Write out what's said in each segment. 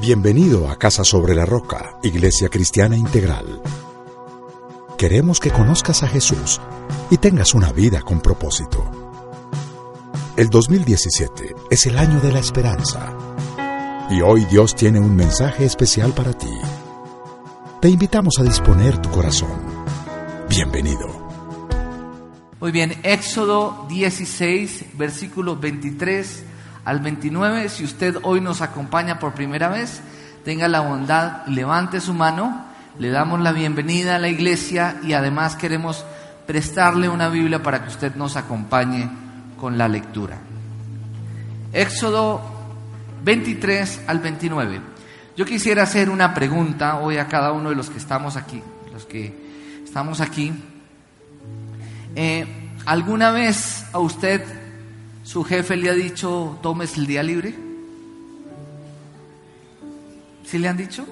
Bienvenido a Casa sobre la Roca, Iglesia Cristiana Integral. Queremos que conozcas a Jesús y tengas una vida con propósito. El 2017 es el año de la esperanza. Y hoy Dios tiene un mensaje especial para ti. Te invitamos a disponer tu corazón. Bienvenido. Muy bien, Éxodo 16, versículos 23 al 29. Si usted hoy nos acompaña por primera vez, tenga la bondad, levante su mano. Le damos la bienvenida a la iglesia y además queremos prestarle una Biblia para que usted nos acompañe con la lectura. Éxodo 23 al 29. Yo quisiera hacer una pregunta hoy a cada uno de los que estamos aquí, los que estamos aquí. Eh, ¿Alguna vez a usted su jefe le ha dicho, tomes el día libre? ¿Sí le han dicho?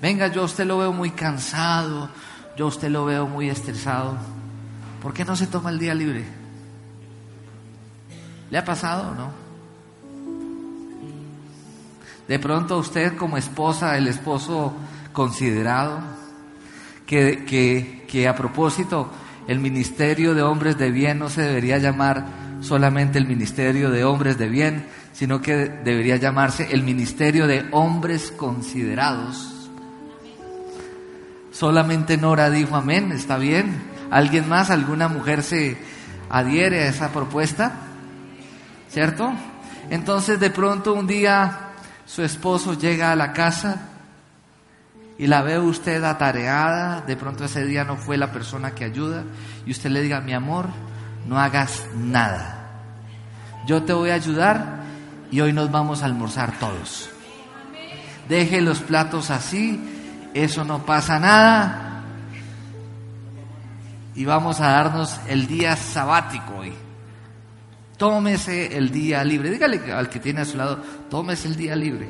Venga, yo usted lo veo muy cansado, yo usted lo veo muy estresado. ¿Por qué no se toma el día libre? ¿Le ha pasado o no? De pronto usted como esposa, el esposo considerado, que, que, que a propósito el Ministerio de Hombres de Bien no se debería llamar solamente el Ministerio de Hombres de Bien, sino que debería llamarse el Ministerio de Hombres Considerados. Solamente Nora dijo amén, está bien. ¿Alguien más, alguna mujer se adhiere a esa propuesta? ¿Cierto? Entonces de pronto un día su esposo llega a la casa y la ve usted atareada, de pronto ese día no fue la persona que ayuda y usted le diga, mi amor, no hagas nada. Yo te voy a ayudar y hoy nos vamos a almorzar todos. Deje los platos así, eso no pasa nada. Y vamos a darnos el día sabático hoy. Tómese el día libre. Dígale al que tiene a su lado, tómese el día libre.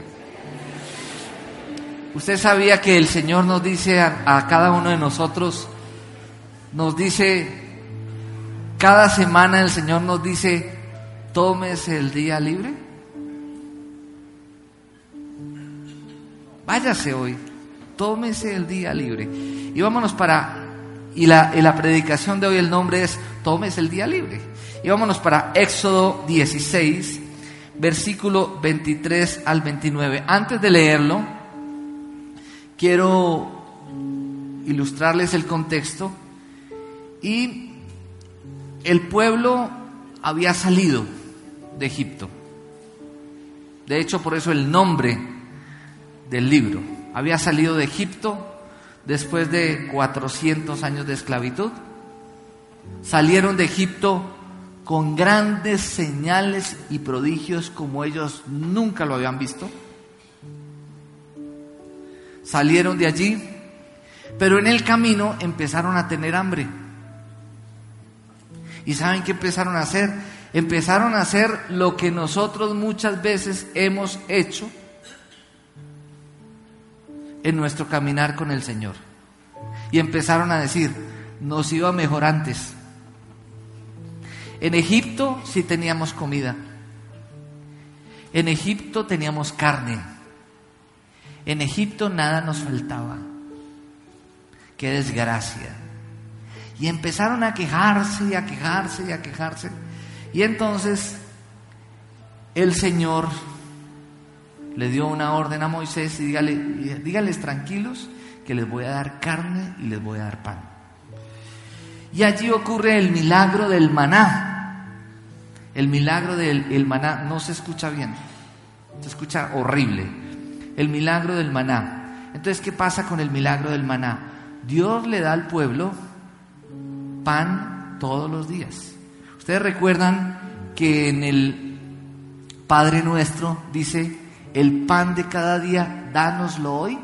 Usted sabía que el Señor nos dice a, a cada uno de nosotros, nos dice cada semana el Señor nos dice, tómese el día libre. Váyase hoy, tómese el día libre. Y vámonos para, y la, la predicación de hoy el nombre es, tómese el día libre. Y vámonos para Éxodo 16, versículo 23 al 29. Antes de leerlo, quiero ilustrarles el contexto y el pueblo había salido de Egipto. De hecho, por eso el nombre del libro. Había salido de Egipto después de 400 años de esclavitud. Salieron de Egipto con grandes señales y prodigios como ellos nunca lo habían visto. Salieron de allí, pero en el camino empezaron a tener hambre. ¿Y saben qué empezaron a hacer? Empezaron a hacer lo que nosotros muchas veces hemos hecho en nuestro caminar con el Señor. Y empezaron a decir, nos iba mejor antes. En Egipto sí teníamos comida. En Egipto teníamos carne. En Egipto nada nos faltaba. Qué desgracia. Y empezaron a quejarse y a quejarse y a quejarse. Y entonces el Señor le dio una orden a Moisés y dígale, dígales tranquilos que les voy a dar carne y les voy a dar pan. Y allí ocurre el milagro del maná. El milagro del maná no se escucha bien, se escucha horrible. El milagro del maná. Entonces, ¿qué pasa con el milagro del maná? Dios le da al pueblo pan todos los días. Ustedes recuerdan que en el Padre Nuestro dice, el pan de cada día, dánoslo hoy.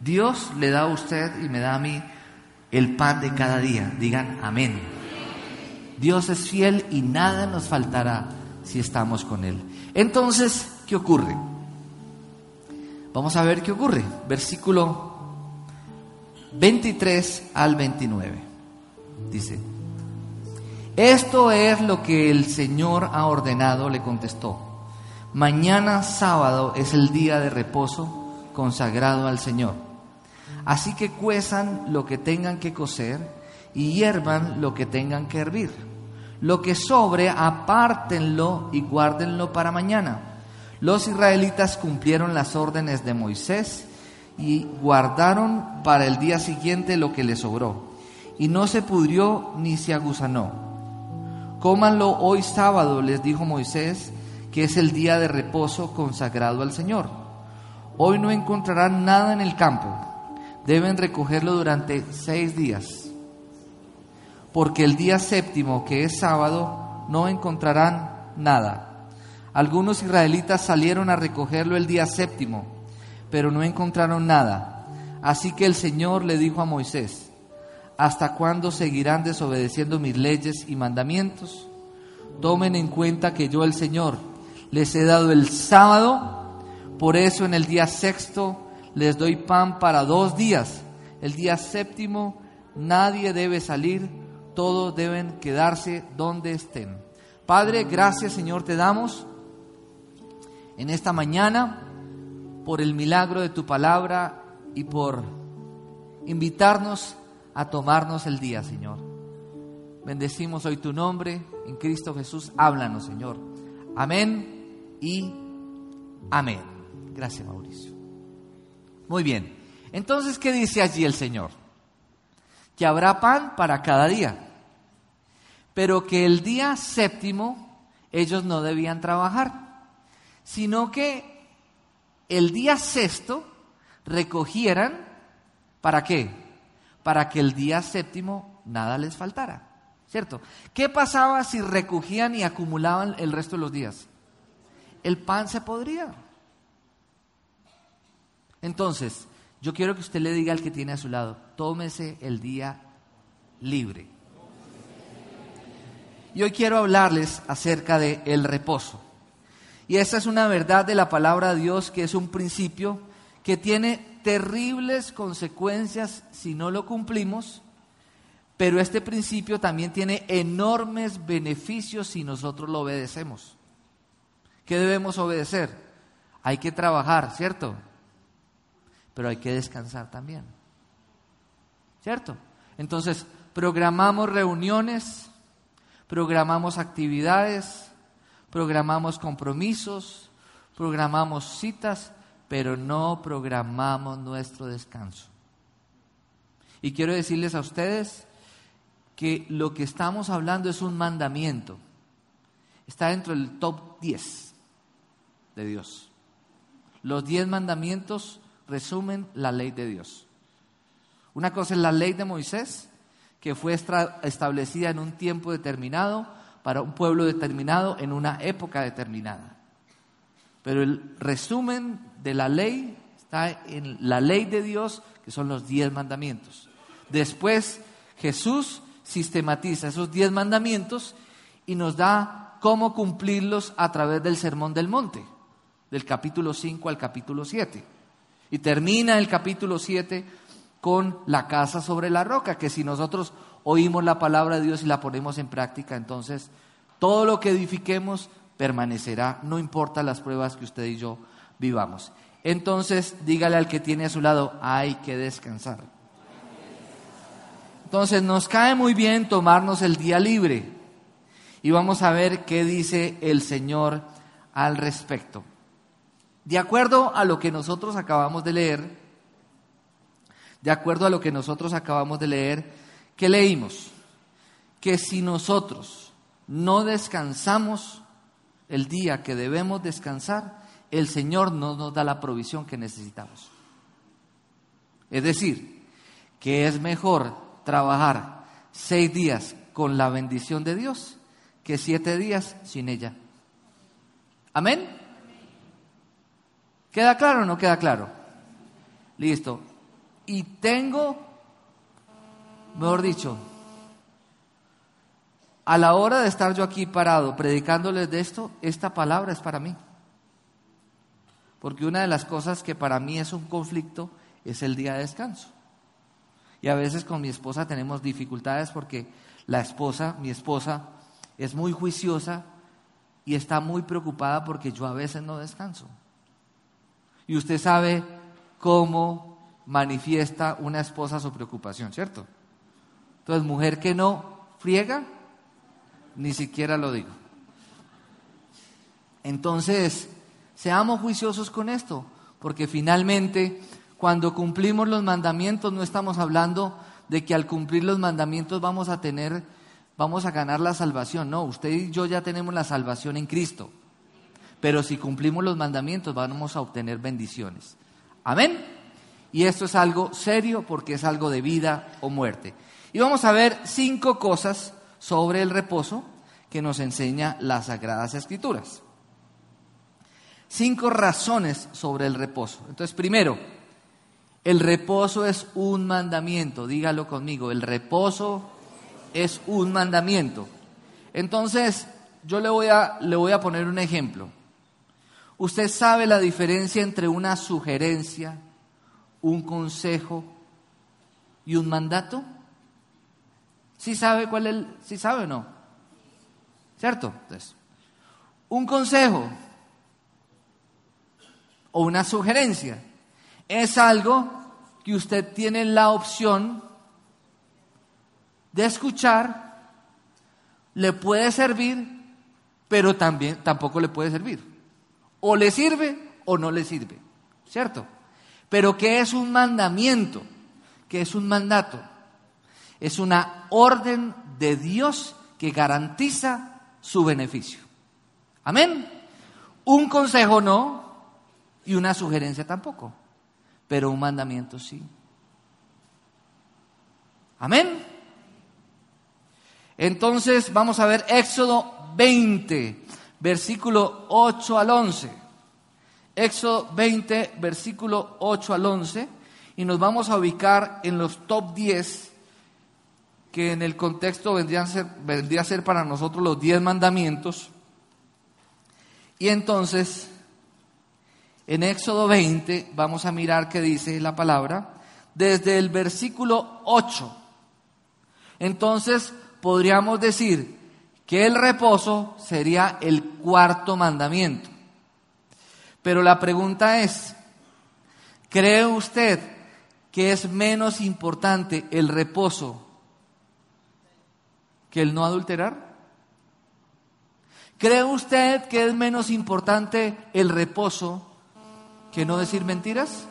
Dios le da a usted y me da a mí el pan de cada día. Digan amén. Dios es fiel y nada nos faltará si estamos con Él. Entonces, ¿qué ocurre? Vamos a ver qué ocurre. Versículo 23 al 29. Dice, esto es lo que el Señor ha ordenado, le contestó. Mañana sábado es el día de reposo consagrado al Señor. Así que cuezan lo que tengan que cocer y hiervan lo que tengan que hervir. Lo que sobre, apártenlo y guárdenlo para mañana. Los israelitas cumplieron las órdenes de Moisés y guardaron para el día siguiente lo que les sobró. Y no se pudrió ni se aguzanó. Cómanlo hoy sábado, les dijo Moisés, que es el día de reposo consagrado al Señor. Hoy no encontrarán nada en el campo, deben recogerlo durante seis días, porque el día séptimo, que es sábado, no encontrarán nada. Algunos israelitas salieron a recogerlo el día séptimo, pero no encontraron nada. Así que el Señor le dijo a Moisés, ¿hasta cuándo seguirán desobedeciendo mis leyes y mandamientos? Tomen en cuenta que yo el Señor les he dado el sábado, por eso en el día sexto les doy pan para dos días. El día séptimo nadie debe salir, todos deben quedarse donde estén. Padre, gracias Señor te damos en esta mañana por el milagro de tu palabra y por invitarnos a tomarnos el día, Señor. Bendecimos hoy tu nombre en Cristo Jesús. Háblanos, Señor. Amén y amén. Gracias, Mauricio. Muy bien. Entonces, ¿qué dice allí el Señor? Que habrá pan para cada día, pero que el día séptimo ellos no debían trabajar, sino que el día sexto recogieran, ¿para qué? Para que el día séptimo nada les faltara, ¿cierto? ¿Qué pasaba si recogían y acumulaban el resto de los días? el pan se podría. Entonces, yo quiero que usted le diga al que tiene a su lado, tómese el día libre. Y hoy quiero hablarles acerca de el reposo. Y esa es una verdad de la palabra de Dios que es un principio que tiene terribles consecuencias si no lo cumplimos, pero este principio también tiene enormes beneficios si nosotros lo obedecemos. ¿Qué debemos obedecer? Hay que trabajar, ¿cierto? Pero hay que descansar también. ¿Cierto? Entonces, programamos reuniones, programamos actividades, programamos compromisos, programamos citas, pero no programamos nuestro descanso. Y quiero decirles a ustedes que lo que estamos hablando es un mandamiento. Está dentro del top 10 de Dios. Los diez mandamientos resumen la ley de Dios. Una cosa es la ley de Moisés, que fue establecida en un tiempo determinado, para un pueblo determinado, en una época determinada. Pero el resumen de la ley está en la ley de Dios, que son los diez mandamientos. Después Jesús sistematiza esos diez mandamientos y nos da cómo cumplirlos a través del Sermón del Monte del capítulo 5 al capítulo 7. Y termina el capítulo 7 con la casa sobre la roca, que si nosotros oímos la palabra de Dios y la ponemos en práctica, entonces todo lo que edifiquemos permanecerá, no importa las pruebas que usted y yo vivamos. Entonces, dígale al que tiene a su lado, hay que descansar. Entonces, nos cae muy bien tomarnos el día libre y vamos a ver qué dice el Señor al respecto. De acuerdo a lo que nosotros acabamos de leer, de acuerdo a lo que nosotros acabamos de leer, ¿qué leímos? Que si nosotros no descansamos el día que debemos descansar, el Señor no nos da la provisión que necesitamos. Es decir, que es mejor trabajar seis días con la bendición de Dios que siete días sin ella. Amén. ¿Queda claro o no queda claro? Listo. Y tengo, mejor dicho, a la hora de estar yo aquí parado predicándoles de esto, esta palabra es para mí. Porque una de las cosas que para mí es un conflicto es el día de descanso. Y a veces con mi esposa tenemos dificultades porque la esposa, mi esposa, es muy juiciosa y está muy preocupada porque yo a veces no descanso. Y usted sabe cómo manifiesta una esposa su preocupación, ¿cierto? Entonces, mujer que no friega, ni siquiera lo digo. Entonces, seamos juiciosos con esto, porque finalmente, cuando cumplimos los mandamientos, no estamos hablando de que al cumplir los mandamientos vamos a tener, vamos a ganar la salvación. No, usted y yo ya tenemos la salvación en Cristo. Pero si cumplimos los mandamientos, vamos a obtener bendiciones. Amén. Y esto es algo serio porque es algo de vida o muerte. Y vamos a ver cinco cosas sobre el reposo que nos enseña las Sagradas Escrituras. Cinco razones sobre el reposo. Entonces, primero, el reposo es un mandamiento. Dígalo conmigo, el reposo es un mandamiento. Entonces, yo le voy a, le voy a poner un ejemplo. ¿Usted sabe la diferencia entre una sugerencia, un consejo y un mandato? ¿Sí sabe cuál es el, sí sabe o no? ¿Cierto? Entonces, un consejo o una sugerencia es algo que usted tiene la opción de escuchar, le puede servir, pero también tampoco le puede servir. O le sirve o no le sirve, ¿cierto? Pero ¿qué es un mandamiento? ¿Qué es un mandato? Es una orden de Dios que garantiza su beneficio. Amén. Un consejo no y una sugerencia tampoco, pero un mandamiento sí. Amén. Entonces vamos a ver Éxodo 20, versículo 8 al 11. Éxodo 20, versículo 8 al 11. Y nos vamos a ubicar en los top 10 que en el contexto vendrían vendría a ser para nosotros los 10 mandamientos. Y entonces, en Éxodo 20, vamos a mirar qué dice la palabra, desde el versículo 8. Entonces, podríamos decir que el reposo sería el cuarto mandamiento. Pero la pregunta es, ¿cree usted que es menos importante el reposo que el no adulterar? ¿Cree usted que es menos importante el reposo que no decir mentiras?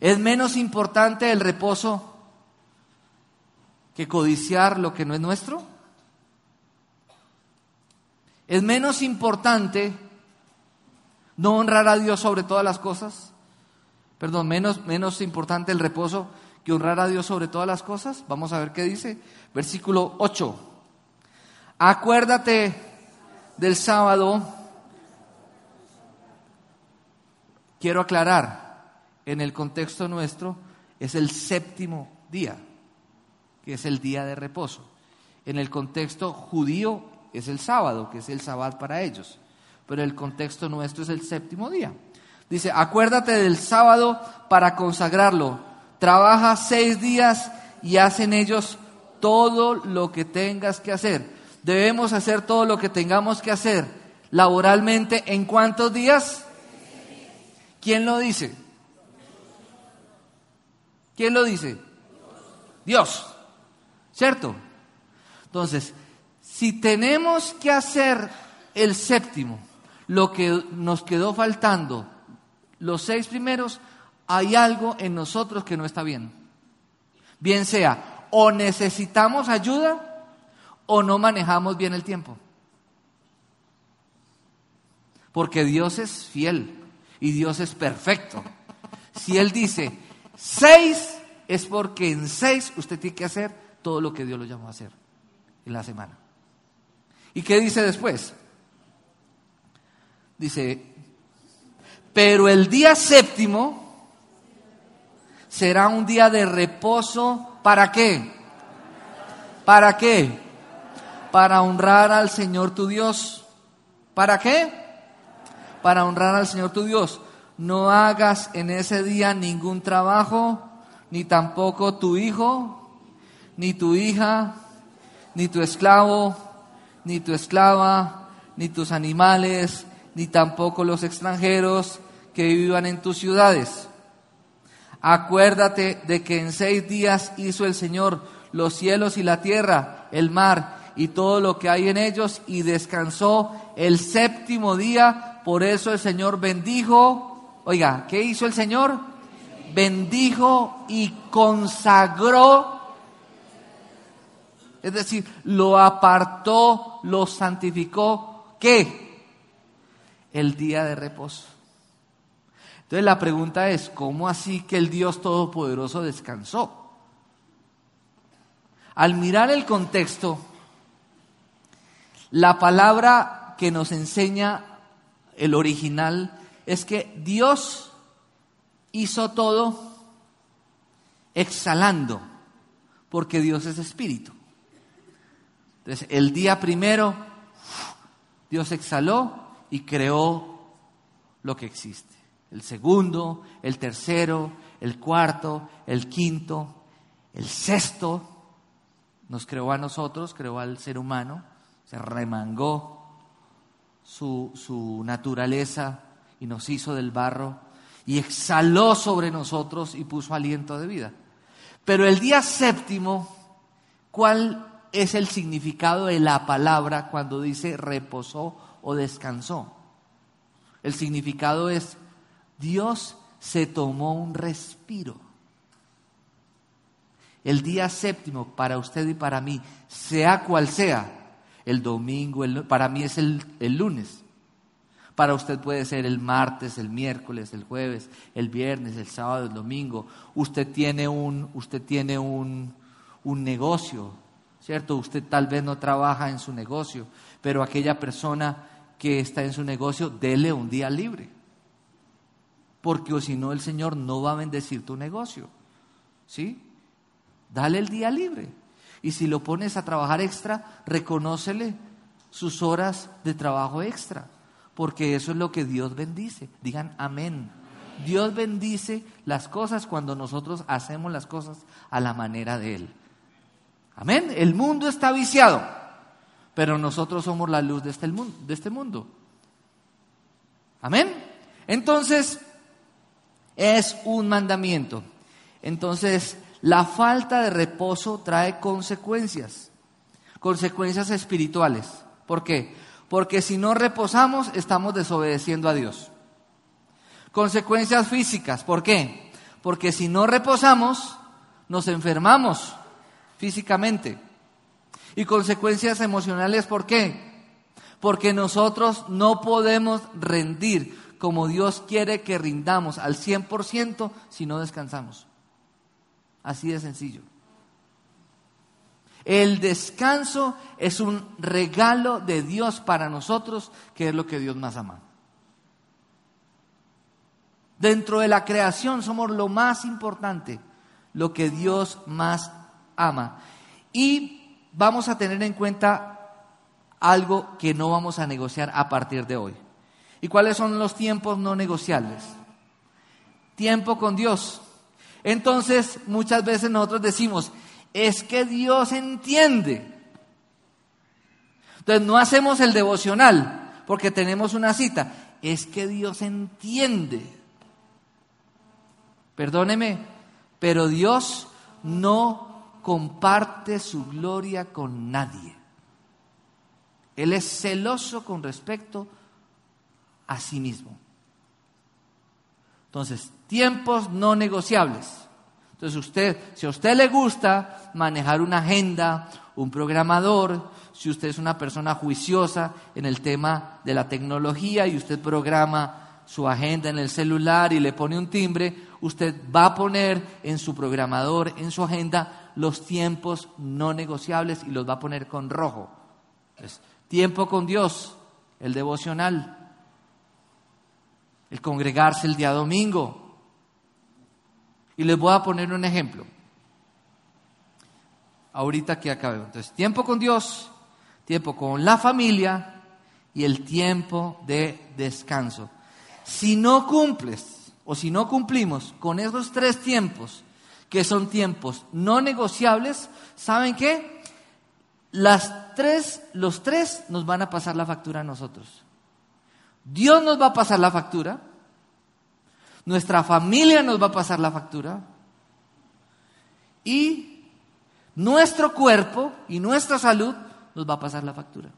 ¿Es menos importante el reposo que codiciar lo que no es nuestro? ¿Es menos importante no honrar a Dios sobre todas las cosas? Perdón, menos, menos importante el reposo que honrar a Dios sobre todas las cosas. Vamos a ver qué dice. Versículo 8. Acuérdate del sábado. Quiero aclarar, en el contexto nuestro es el séptimo día, que es el día de reposo. En el contexto judío es el sábado, que es el sábado para ellos. Pero el contexto nuestro es el séptimo día. Dice, acuérdate del sábado para consagrarlo. Trabaja seis días y hacen ellos todo lo que tengas que hacer. Debemos hacer todo lo que tengamos que hacer laboralmente en cuántos días? ¿Quién lo dice? ¿Quién lo dice? Dios. ¿Cierto? Entonces, si tenemos que hacer el séptimo, lo que nos quedó faltando, los seis primeros, hay algo en nosotros que no está bien. Bien sea o necesitamos ayuda o no manejamos bien el tiempo. Porque Dios es fiel y Dios es perfecto. Si Él dice seis, es porque en seis usted tiene que hacer todo lo que Dios lo llamó a hacer en la semana. ¿Y qué dice después? Dice, pero el día séptimo será un día de reposo ¿Para qué? ¿Para qué? Para honrar al Señor tu Dios. ¿Para qué? Para honrar al Señor tu Dios. No hagas en ese día ningún trabajo, ni tampoco tu hijo, ni tu hija, ni tu esclavo, ni tu esclava, ni tus animales, ni tampoco los extranjeros que vivan en tus ciudades. Acuérdate de que en seis días hizo el Señor los cielos y la tierra, el mar y todo lo que hay en ellos, y descansó el séptimo día. Por eso el Señor bendijo. Oiga, ¿qué hizo el Señor? Bendijo y consagró. Es decir, lo apartó, lo santificó. ¿Qué? El día de reposo. Entonces la pregunta es, ¿cómo así que el Dios Todopoderoso descansó? Al mirar el contexto, la palabra que nos enseña el original es que Dios hizo todo exhalando, porque Dios es espíritu. Entonces, el día primero, Dios exhaló y creó lo que existe el segundo, el tercero, el cuarto, el quinto, el sexto. Nos creó a nosotros, creó al ser humano, se remangó su, su naturaleza y nos hizo del barro y exhaló sobre nosotros y puso aliento de vida. Pero el día séptimo, ¿cuál es el significado de la palabra cuando dice reposó o descansó? El significado es Dios se tomó un respiro. El día séptimo para usted y para mí, sea cual sea, el domingo, para mí es el, el lunes. Para usted puede ser el martes, el miércoles, el jueves, el viernes, el sábado, el domingo. Usted tiene un, usted tiene un, un negocio, ¿cierto? Usted tal vez no trabaja en su negocio, pero aquella persona que está en su negocio, dele un día libre porque o si no el Señor no va a bendecir tu negocio. ¿Sí? Dale el día libre. Y si lo pones a trabajar extra, reconócele sus horas de trabajo extra, porque eso es lo que Dios bendice. Digan amén. Dios bendice las cosas cuando nosotros hacemos las cosas a la manera de Él. Amén. El mundo está viciado, pero nosotros somos la luz de este mundo. De este mundo. Amén. Entonces, es un mandamiento. Entonces, la falta de reposo trae consecuencias, consecuencias espirituales. ¿Por qué? Porque si no reposamos, estamos desobedeciendo a Dios. Consecuencias físicas, ¿por qué? Porque si no reposamos, nos enfermamos físicamente. Y consecuencias emocionales, ¿por qué? Porque nosotros no podemos rendir como Dios quiere que rindamos al 100% si no descansamos. Así de sencillo. El descanso es un regalo de Dios para nosotros, que es lo que Dios más ama. Dentro de la creación somos lo más importante, lo que Dios más ama. Y vamos a tener en cuenta algo que no vamos a negociar a partir de hoy. ¿Y cuáles son los tiempos no negociables? Tiempo con Dios. Entonces, muchas veces nosotros decimos, es que Dios entiende. Entonces, no hacemos el devocional porque tenemos una cita. Es que Dios entiende. Perdóneme, pero Dios no comparte su gloria con nadie. Él es celoso con respecto a sí mismo. Entonces, tiempos no negociables. Entonces, usted, si a usted le gusta manejar una agenda, un programador, si usted es una persona juiciosa en el tema de la tecnología y usted programa su agenda en el celular y le pone un timbre, usted va a poner en su programador, en su agenda, los tiempos no negociables y los va a poner con rojo. tiempo con Dios, el devocional, el congregarse el día domingo. Y les voy a poner un ejemplo. Ahorita que acabé. Entonces, tiempo con Dios, tiempo con la familia y el tiempo de descanso. Si no cumples o si no cumplimos con esos tres tiempos, que son tiempos no negociables, ¿saben qué? Las tres, los tres nos van a pasar la factura a nosotros. Dios nos va a pasar la factura, nuestra familia nos va a pasar la factura y nuestro cuerpo y nuestra salud nos va a pasar la factura.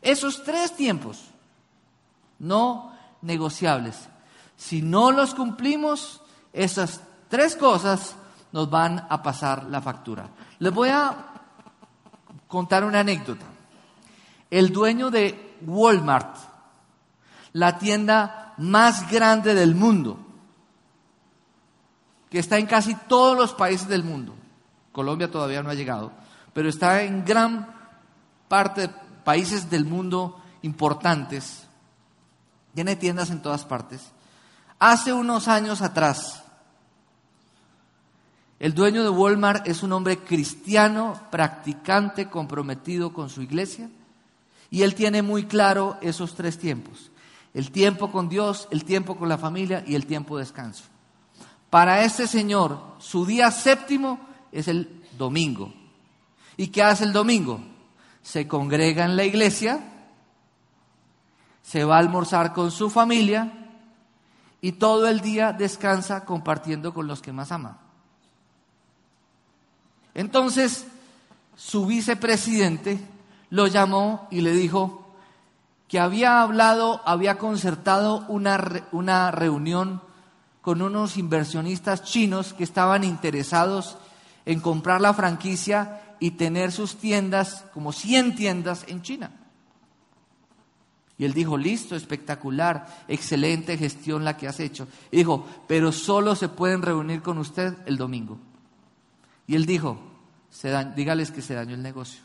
Esos tres tiempos no negociables. Si no los cumplimos, esas tres cosas nos van a pasar la factura. Les voy a contar una anécdota. El dueño de Walmart, la tienda más grande del mundo, que está en casi todos los países del mundo, Colombia todavía no ha llegado, pero está en gran parte de países del mundo importantes, tiene tiendas en todas partes. Hace unos años atrás, el dueño de Walmart es un hombre cristiano, practicante, comprometido con su iglesia, y él tiene muy claro esos tres tiempos. El tiempo con Dios, el tiempo con la familia y el tiempo de descanso. Para este señor, su día séptimo es el domingo. ¿Y qué hace el domingo? Se congrega en la iglesia, se va a almorzar con su familia y todo el día descansa compartiendo con los que más ama. Entonces, su vicepresidente lo llamó y le dijo que había hablado, había concertado una, una reunión con unos inversionistas chinos que estaban interesados en comprar la franquicia y tener sus tiendas, como 100 tiendas en China. Y él dijo, listo, espectacular, excelente gestión la que has hecho. Dijo, pero solo se pueden reunir con usted el domingo. Y él dijo, dígales que se dañó el negocio.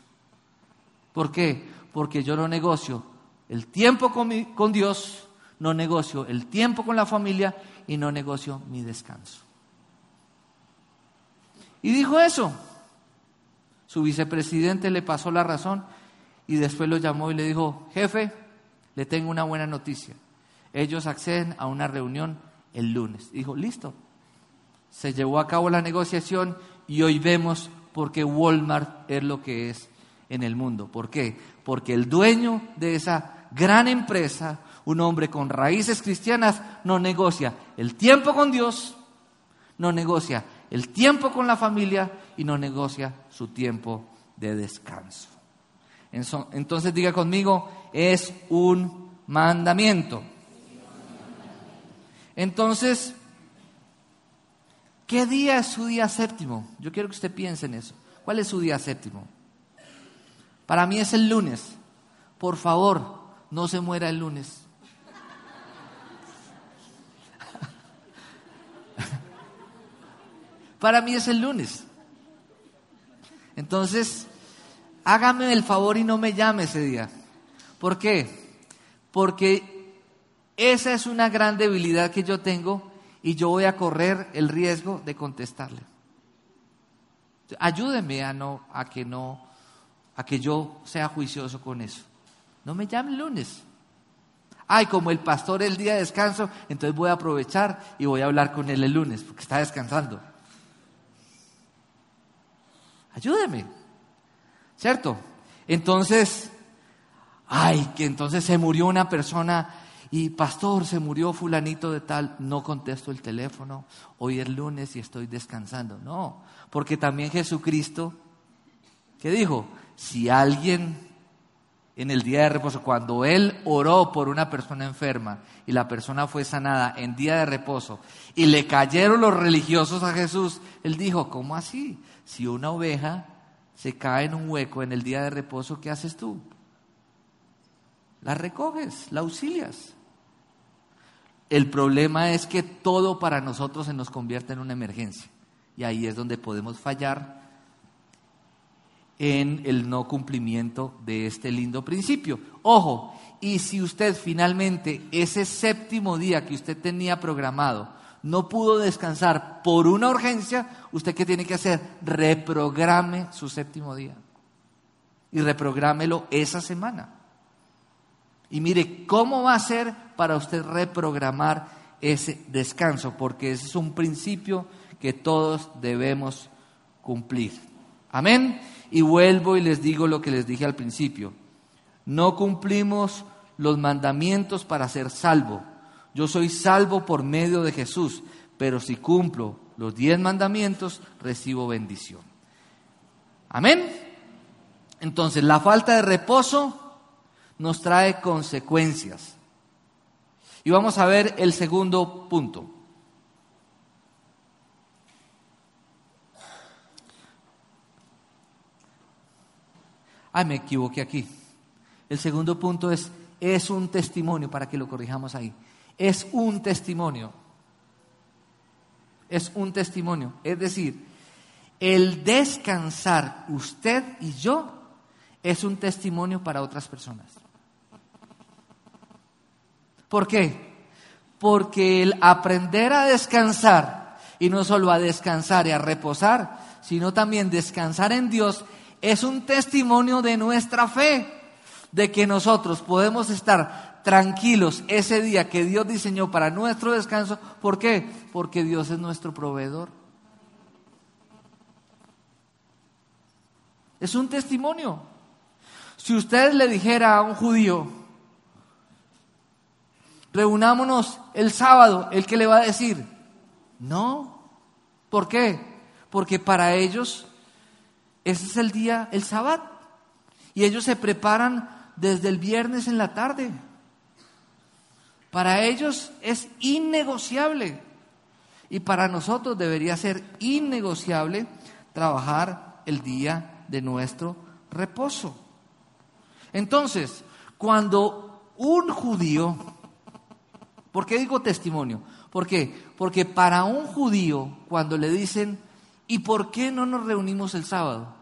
¿Por qué? Porque yo no negocio el tiempo con, con Dios, no negocio el tiempo con la familia y no negocio mi descanso. Y dijo eso. Su vicepresidente le pasó la razón y después lo llamó y le dijo, jefe, le tengo una buena noticia. Ellos acceden a una reunión el lunes. Dijo, listo. Se llevó a cabo la negociación y hoy vemos por qué Walmart es lo que es en el mundo. ¿Por qué? Porque el dueño de esa gran empresa, un hombre con raíces cristianas, no negocia el tiempo con Dios, no negocia el tiempo con la familia y no negocia su tiempo de descanso. Entonces diga conmigo, es un mandamiento. Entonces, ¿qué día es su día séptimo? Yo quiero que usted piense en eso. ¿Cuál es su día séptimo? Para mí es el lunes. Por favor, no se muera el lunes. Para mí es el lunes. Entonces, hágame el favor y no me llame ese día. ¿Por qué? Porque esa es una gran debilidad que yo tengo y yo voy a correr el riesgo de contestarle. Ayúdeme a no a que no a que yo sea juicioso con eso. No me llame lunes. Ay, como el pastor el día de descanso, entonces voy a aprovechar y voy a hablar con él el lunes porque está descansando. Ayúdeme. ¿Cierto? Entonces, ay, que entonces se murió una persona y pastor, se murió fulanito de tal, no contesto el teléfono, hoy es lunes y estoy descansando. No, porque también Jesucristo, ¿qué dijo? Si alguien en el día de reposo, cuando Él oró por una persona enferma y la persona fue sanada en día de reposo y le cayeron los religiosos a Jesús, Él dijo, ¿cómo así? Si una oveja se cae en un hueco en el día de reposo, ¿qué haces tú? La recoges, la auxilias. El problema es que todo para nosotros se nos convierte en una emergencia. Y ahí es donde podemos fallar en el no cumplimiento de este lindo principio. Ojo, y si usted finalmente ese séptimo día que usted tenía programado no pudo descansar por una urgencia, ¿usted qué tiene que hacer? Reprograme su séptimo día. Y reprográmelo esa semana. Y mire, ¿cómo va a ser para usted reprogramar ese descanso? Porque ese es un principio que todos debemos cumplir. Amén. Y vuelvo y les digo lo que les dije al principio. No cumplimos los mandamientos para ser salvo. Yo soy salvo por medio de Jesús, pero si cumplo los diez mandamientos, recibo bendición. Amén. Entonces, la falta de reposo nos trae consecuencias. Y vamos a ver el segundo punto. Ay, me equivoqué aquí. El segundo punto es, es un testimonio, para que lo corrijamos ahí. Es un testimonio. Es un testimonio. Es decir, el descansar usted y yo es un testimonio para otras personas. ¿Por qué? Porque el aprender a descansar, y no solo a descansar y a reposar, sino también descansar en Dios, es un testimonio de nuestra fe, de que nosotros podemos estar tranquilos ese día que Dios diseñó para nuestro descanso. ¿Por qué? Porque Dios es nuestro proveedor. Es un testimonio. Si usted le dijera a un judío, reunámonos el sábado, ¿el que le va a decir? No. ¿Por qué? Porque para ellos ese es el día, el sábado. Y ellos se preparan desde el viernes en la tarde. Para ellos es innegociable. Y para nosotros debería ser innegociable trabajar el día de nuestro reposo. Entonces, cuando un judío, ¿por qué digo testimonio? ¿Por qué? Porque para un judío, cuando le dicen, ¿Y por qué no nos reunimos el sábado?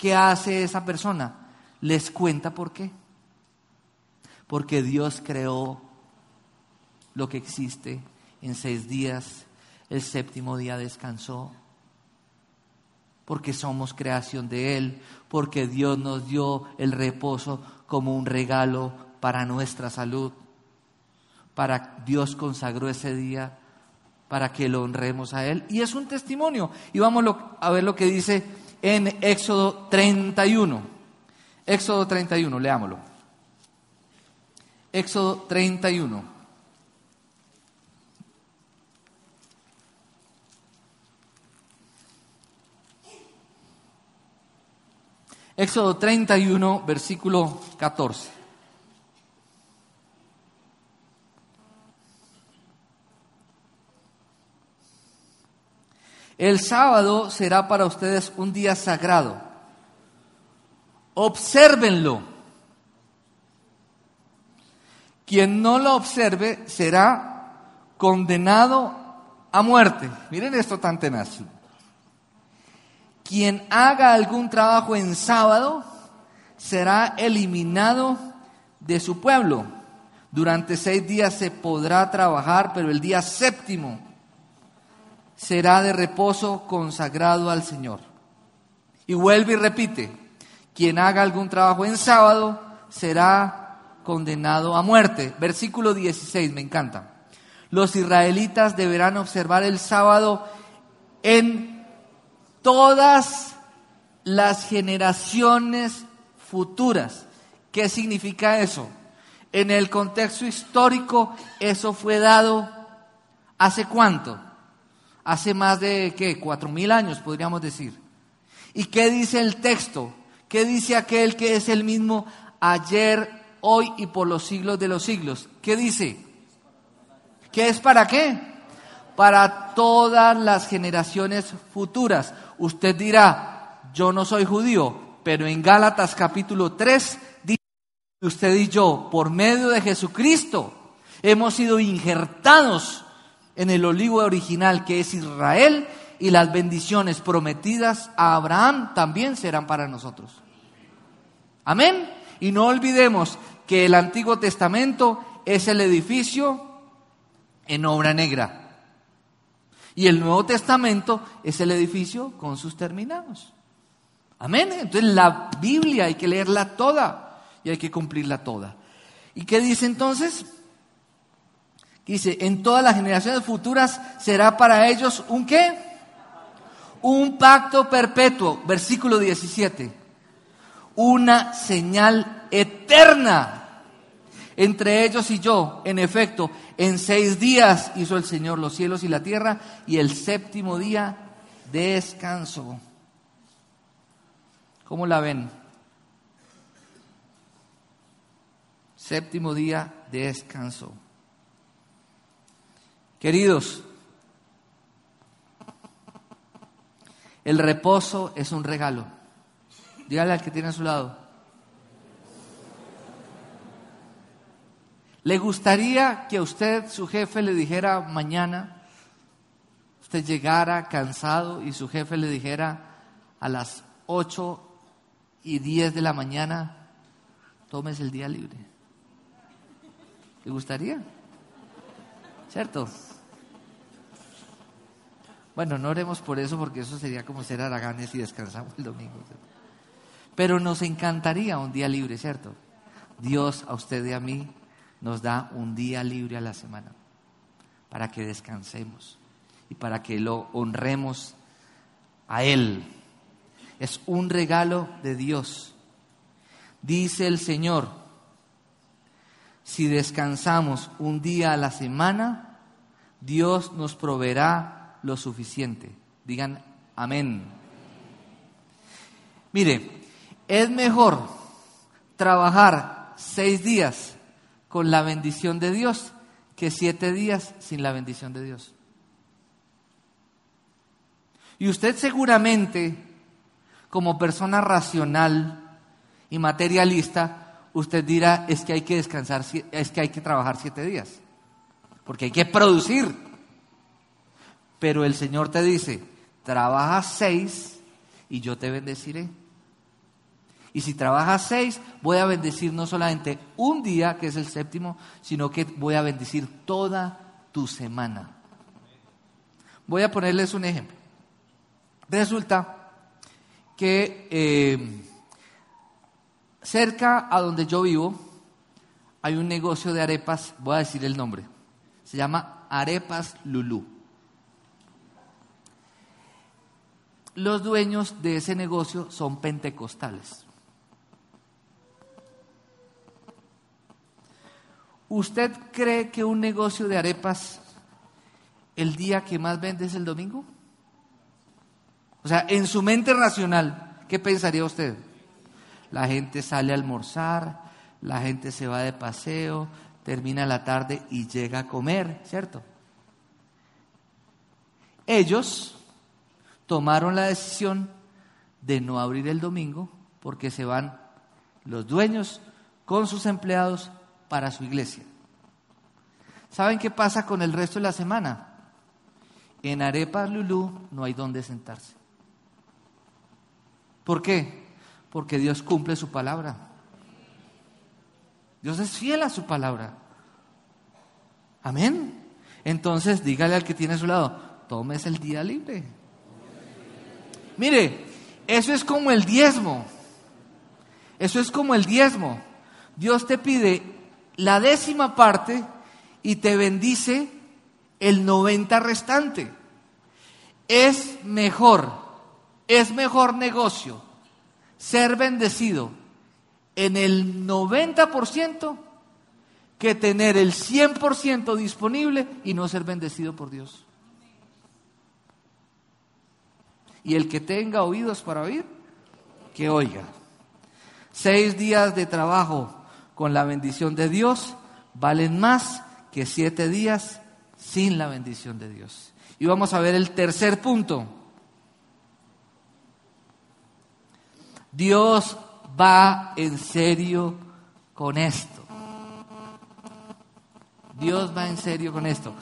¿Qué hace esa persona? Les cuenta por qué. Porque Dios creó lo que existe en seis días, el séptimo día descansó, porque somos creación de Él, porque Dios nos dio el reposo como un regalo para nuestra salud, para Dios consagró ese día para que lo honremos a Él. Y es un testimonio. Y vamos a ver lo que dice en Éxodo 31. Éxodo 31, leámoslo. Éxodo 31. Éxodo 31, versículo 14. El sábado será para ustedes un día sagrado. Obsérvenlo. Quien no lo observe será condenado a muerte. Miren esto tan tenaz. Quien haga algún trabajo en sábado será eliminado de su pueblo. Durante seis días se podrá trabajar, pero el día séptimo será de reposo consagrado al Señor. Y vuelve y repite, quien haga algún trabajo en sábado será condenado a muerte. Versículo 16, me encanta. Los israelitas deberán observar el sábado en todas las generaciones futuras. ¿Qué significa eso? En el contexto histórico, eso fue dado hace cuánto? Hace más de, ¿qué? Cuatro mil años, podríamos decir. ¿Y qué dice el texto? ¿Qué dice aquel que es el mismo ayer, hoy y por los siglos de los siglos? ¿Qué dice? ¿Qué es para qué? Para todas las generaciones futuras. Usted dirá, yo no soy judío, pero en Gálatas capítulo 3 dice usted y yo, por medio de Jesucristo, hemos sido injertados en el olivo original que es Israel y las bendiciones prometidas a Abraham también serán para nosotros. Amén. Y no olvidemos que el Antiguo Testamento es el edificio en obra negra. Y el Nuevo Testamento es el edificio con sus terminados. Amén. Entonces la Biblia hay que leerla toda y hay que cumplirla toda. ¿Y qué dice entonces? Dice, en todas las generaciones futuras será para ellos un qué? un pacto perpetuo, versículo 17, una señal eterna entre ellos y yo. En efecto, en seis días hizo el Señor los cielos y la tierra y el séptimo día descansó. ¿Cómo la ven? Séptimo día descansó. Queridos, el reposo es un regalo. Dígale al que tiene a su lado. ¿Le gustaría que a usted, su jefe, le dijera mañana, usted llegara cansado y su jefe le dijera a las 8 y 10 de la mañana, tomes el día libre? ¿Le gustaría? ¿Cierto? Bueno, no oremos por eso porque eso sería como ser araganes y descansamos el domingo. Pero nos encantaría un día libre, ¿cierto? Dios a usted y a mí nos da un día libre a la semana para que descansemos y para que lo honremos a Él. Es un regalo de Dios. Dice el Señor, si descansamos un día a la semana, Dios nos proveerá lo suficiente. Digan amén. Mire, es mejor trabajar seis días con la bendición de Dios que siete días sin la bendición de Dios. Y usted seguramente, como persona racional y materialista, usted dirá, es que hay que descansar, es que hay que trabajar siete días, porque hay que producir. Pero el Señor te dice, trabaja seis y yo te bendeciré. Y si trabajas seis, voy a bendecir no solamente un día, que es el séptimo, sino que voy a bendecir toda tu semana. Voy a ponerles un ejemplo. Resulta que eh, cerca a donde yo vivo hay un negocio de arepas, voy a decir el nombre, se llama Arepas Lulú. Los dueños de ese negocio son pentecostales. ¿Usted cree que un negocio de arepas el día que más vende es el domingo? O sea, en su mente racional, ¿qué pensaría usted? La gente sale a almorzar, la gente se va de paseo, termina la tarde y llega a comer, ¿cierto? Ellos tomaron la decisión de no abrir el domingo porque se van los dueños con sus empleados para su iglesia. ¿Saben qué pasa con el resto de la semana? En Arepa Lulú no hay donde sentarse. ¿Por qué? Porque Dios cumple su palabra. Dios es fiel a su palabra. Amén. Entonces dígale al que tiene a su lado, tomes el día libre. Mire, eso es como el diezmo. Eso es como el diezmo. Dios te pide la décima parte y te bendice el 90 restante. Es mejor, es mejor negocio ser bendecido en el 90% que tener el 100% disponible y no ser bendecido por Dios. Y el que tenga oídos para oír, que oiga. Seis días de trabajo con la bendición de Dios valen más que siete días sin la bendición de Dios. Y vamos a ver el tercer punto. Dios va en serio con esto. Dios va en serio con esto.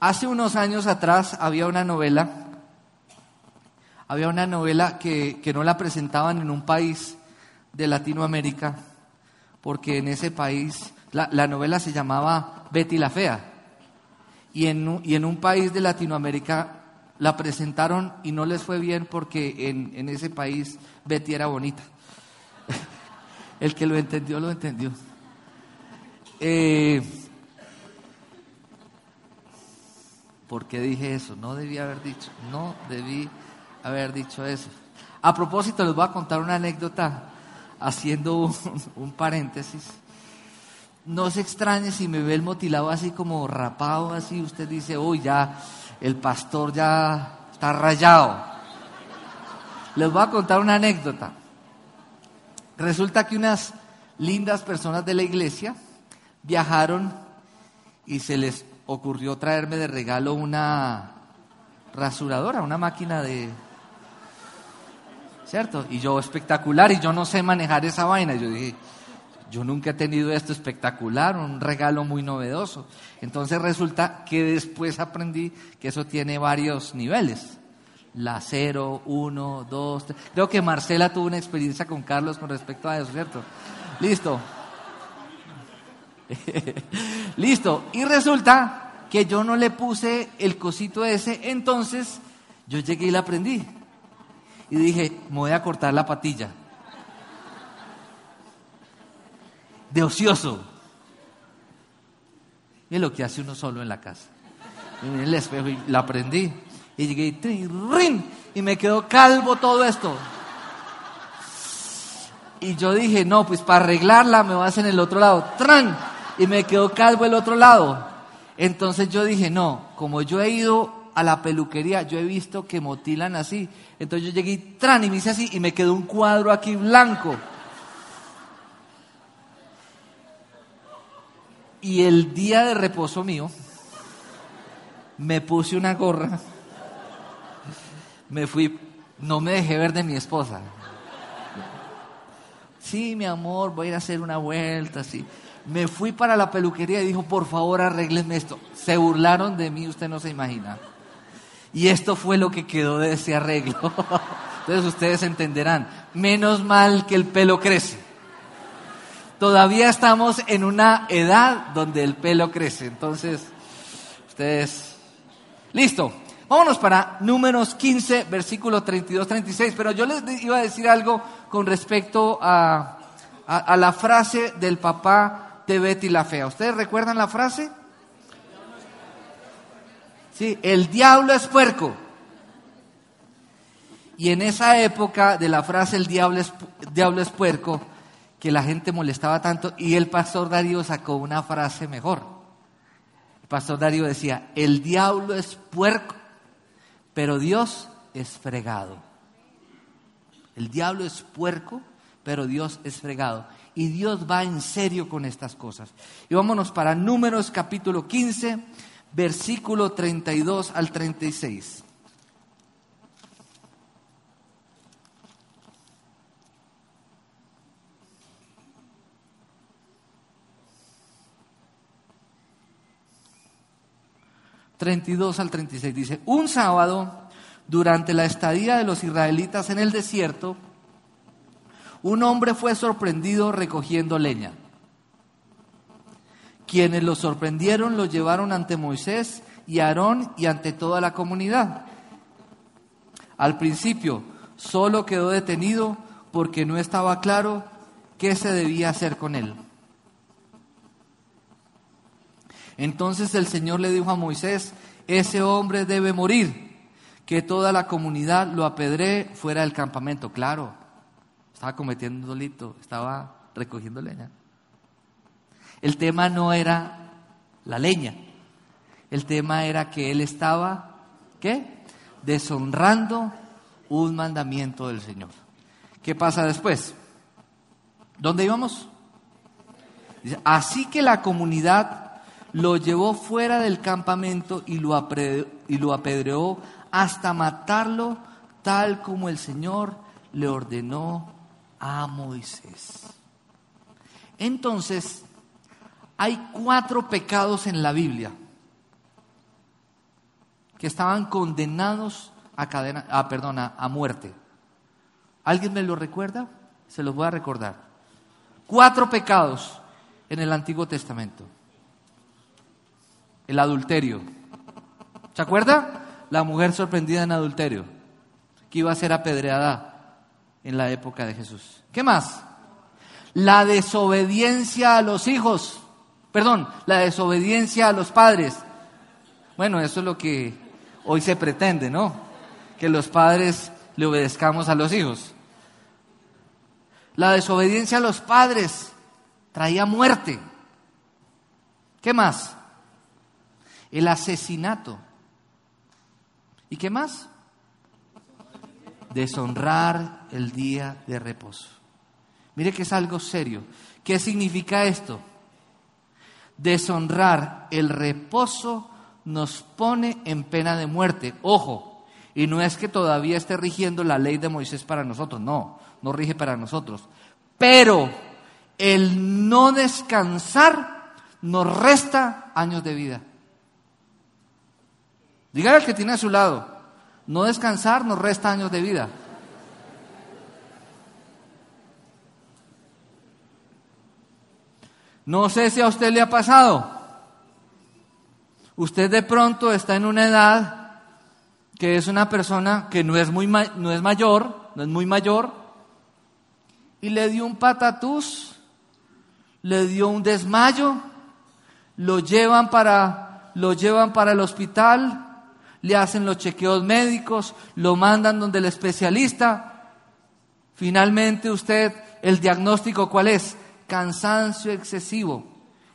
Hace unos años atrás había una novela, había una novela que, que no la presentaban en un país de Latinoamérica porque en ese país la, novela se llamaba Betty la Fea. Y en, y en, un país de Latinoamérica la presentaron y no les fue bien porque en, en ese país Betty era bonita. El que lo entendió, lo entendió. Eh, ¿Por qué dije eso? No debí haber dicho, no debí haber dicho eso. A propósito, les voy a contar una anécdota haciendo un, paréntesis. No se extrañe si me ve el motilado así como rapado, así usted dice, uy, ya el pastor ya está rayado. Les voy a contar una anécdota. Resulta que unas lindas personas de la iglesia viajaron y se les ocurrió traerme de regalo una rasuradora, una máquina de... ¿Cierto? Y yo espectacular, y yo no sé manejar esa vaina. Yo dije, yo nunca he tenido esto espectacular, un regalo muy novedoso. Entonces resulta que después aprendí que eso tiene varios niveles. La 0, 1, 2, 3. Creo que Marcela tuvo una experiencia con Carlos con respecto a eso, ¿cierto? Listo. Listo. Y resulta que yo no le puse el cosito ese, entonces yo llegué y la aprendí. Y dije, me voy a cortar la patilla. De ocioso. Y es lo que hace uno solo en la casa. Y en el espejo y la aprendí. Y llegué y, ¡rin! y me quedó calvo todo esto. Y yo dije, no, pues para arreglarla me hacer en el otro lado. ¡Tran! Y me quedó calvo el otro lado. Entonces yo dije, no, como yo he ido a la peluquería, yo he visto que motilan así. Entonces yo llegué y tran y me hice así y me quedó un cuadro aquí blanco. Y el día de reposo mío, me puse una gorra, me fui, no me dejé ver de mi esposa. Sí, mi amor, voy a ir a hacer una vuelta, sí. Me fui para la peluquería y dijo, por favor, arréglenme esto. Se burlaron de mí, usted no se imagina. Y esto fue lo que quedó de ese arreglo. Entonces ustedes entenderán, menos mal que el pelo crece. Todavía estamos en una edad donde el pelo crece. Entonces, ustedes... Listo. Vámonos para números 15, versículo 32-36. Pero yo les iba a decir algo con respecto a, a, a la frase del papá de Betty la Fea. ¿Ustedes recuerdan la frase? El diablo es puerco. Y en esa época de la frase el diablo es, diablo es puerco, que la gente molestaba tanto, y el pastor Darío sacó una frase mejor. El pastor Darío decía, el diablo es puerco, pero Dios es fregado. El diablo es puerco, pero Dios es fregado y Dios va en serio con estas cosas. Y vámonos para Números capítulo 15, versículo 32 al 36. ...32 al 36 dice... ...un sábado... ...durante la estadía de los israelitas en el desierto un hombre fue sorprendido recogiendo leña. Quienes lo sorprendieron lo llevaron ante Moisés y Aarón y ante toda la comunidad. Al principio solo quedó detenido porque no estaba claro qué se debía hacer con él. Entonces el Señor le dijo a Moisés, ese hombre debe morir, que toda la comunidad lo apedree fuera del campamento. Claro, estaba cometiendo un delito, estaba recogiendo leña. El tema no era la leña, el tema era que él estaba, ¿qué? Deshonrando un mandamiento del Señor. ¿Qué pasa después? ¿Dónde íbamos? Así que la comunidad lo llevó fuera del campamento y lo, y lo apedreó hasta matarlo tal como el Señor le ordenó a Moisés. Entonces, hay cuatro pecados en la Biblia que estaban condenados a cadena, a, perdona, a muerte. ¿Alguien me lo recuerda? Se los voy a recordar. Cuatro pecados en el Antiguo Testamento. El adulterio. ¿Se acuerda? La mujer sorprendida en adulterio, que iba a ser apedreada en la época de Jesús. ¿Qué más? La desobediencia a los hijos. Perdón, la desobediencia a los padres. Bueno, eso es lo que hoy se pretende, ¿no? que los padres le obedezcamos a los hijos. La desobediencia a los padres traía muerte. ¿Qué más? El asesinato. ¿Y qué más? Deshonrar el día de reposo. Mire que es algo serio. ¿Qué significa esto? Deshonrar el reposo nos pone en pena de muerte. Ojo, y no es que todavía esté rigiendo la ley de Moisés para nosotros, no, no rige para nosotros. Pero el no descansar nos resta años de vida. Dígale al que tiene a su lado, no descansar nos resta años de vida. No sé si a usted le ha pasado. Usted de pronto está en una edad que es una persona que no es, muy no es mayor, no es muy mayor, y le dio un patatús, le dio un desmayo, lo llevan para, lo llevan para el hospital, le hacen los chequeos médicos, lo mandan donde el especialista. Finalmente usted, el diagnóstico cuál es? Cansancio excesivo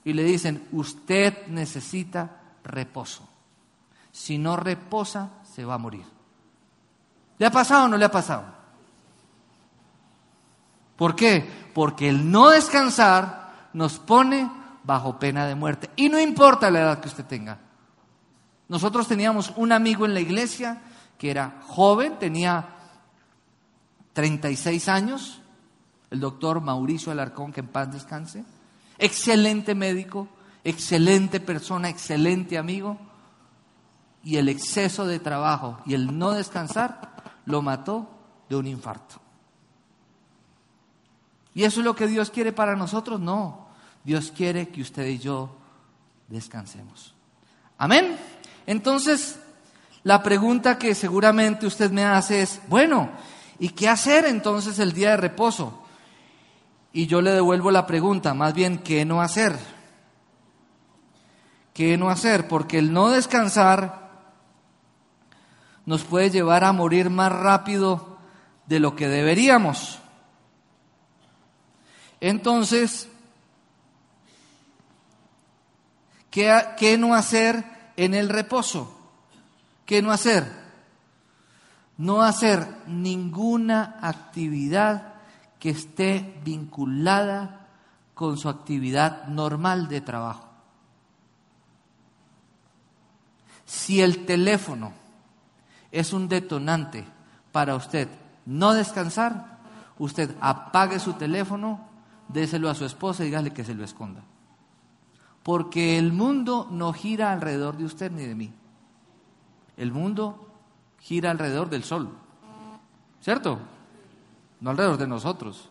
y le dicen, usted necesita reposo. Si no reposa, se va a morir. ¿Le ha pasado o no le ha pasado? ¿Por qué? Porque el no descansar nos pone bajo pena de muerte. Y no importa la edad que usted tenga. Nosotros teníamos un amigo en la iglesia que era joven, tenía 36 años, el doctor Mauricio Alarcón, que en paz descanse. Excelente médico, excelente persona, excelente amigo. Y el exceso de trabajo y el no descansar lo mató de un infarto. ¿Y eso es lo que Dios quiere para nosotros? No. Dios quiere que usted y yo descansemos. Amén. Entonces, la pregunta que seguramente usted me hace es, bueno, ¿y qué hacer entonces el día de reposo? Y yo le devuelvo la pregunta, más bien, ¿qué no hacer? ¿Qué no hacer? Porque el no descansar nos puede llevar a morir más rápido de lo que deberíamos. Entonces, ¿qué, ¿qué, no hacer en el reposo? ¿Qué no hacer? No hacer ninguna actividad que esté vinculada con su actividad normal de trabajo. Si el teléfono es un detonante para usted no descansar, usted apague su teléfono, déselo a su esposa y dígale que se lo esconda. Porque el mundo no gira alrededor de usted ni de mí. El mundo gira alrededor del sol. ¿Cierto? No alrededor de nosotros.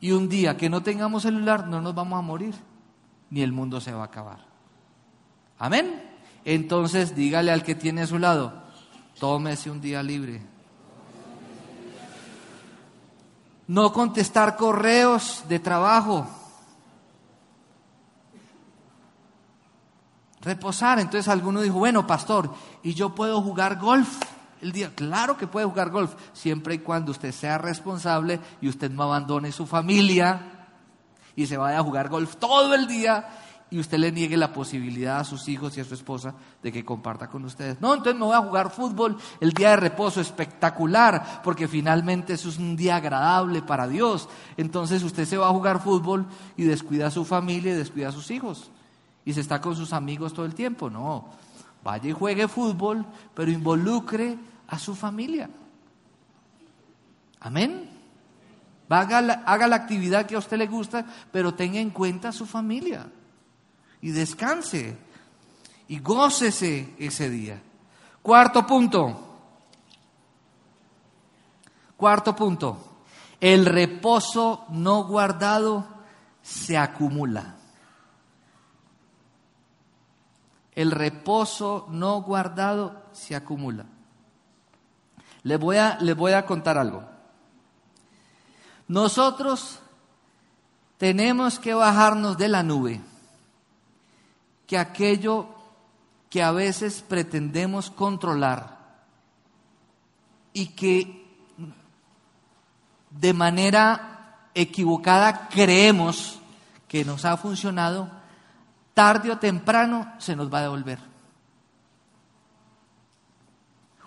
Y un día que no tengamos celular no nos vamos a morir, ni el mundo se va a acabar. Amén. Entonces dígale al que tiene a su lado, tómese un día libre. No contestar correos de trabajo. Reposar. Entonces alguno dijo, bueno, pastor, ¿y yo puedo jugar golf? El día. Claro que puede jugar golf, siempre y cuando usted sea responsable y usted no abandone su familia y se vaya a jugar golf todo el día y usted le niegue la posibilidad a sus hijos y a su esposa de que comparta con ustedes. No, entonces me voy a jugar fútbol el día de reposo espectacular, porque finalmente eso es un día agradable para Dios. Entonces usted se va a jugar fútbol y descuida a su familia y descuida a sus hijos. Y se está con sus amigos todo el tiempo. No, vaya y juegue fútbol, pero involucre a su familia. Amén. Haga la, haga la actividad que a usted le gusta, pero tenga en cuenta a su familia. Y descanse. Y gócese ese día. Cuarto punto. Cuarto punto. El reposo no guardado se acumula. El reposo no guardado se acumula. Les voy a, voy a contar algo. Nosotros tenemos que bajarnos de la nube, que aquello que a veces pretendemos controlar, y que de manera equivocada creemos que nos ha funcionado, tarde o temprano se nos va a devolver.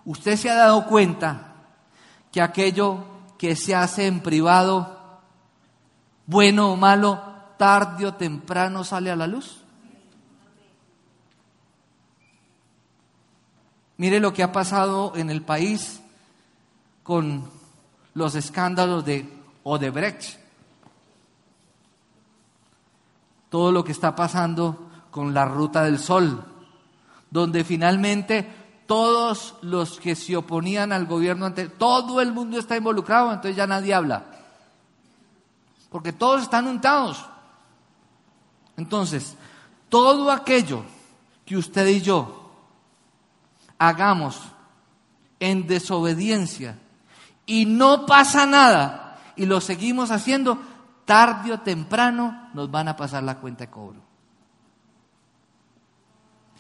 Usted se ha dado cuenta que aquello que se hace en privado, bueno o malo, tarde o temprano sale a la luz. Mire lo que ha pasado en el país con los escándalos de Odebrecht. Todo lo que está pasando con la Ruta del Sol, donde finalmente todos los que se oponían al gobierno, todo el mundo está involucrado, entonces ya nadie habla. Porque todos están untados. Entonces, todo aquello que usted y yo hagamos en desobediencia y no pasa nada y lo seguimos haciendo, tarde o temprano nos van a pasar la cuenta de cobro.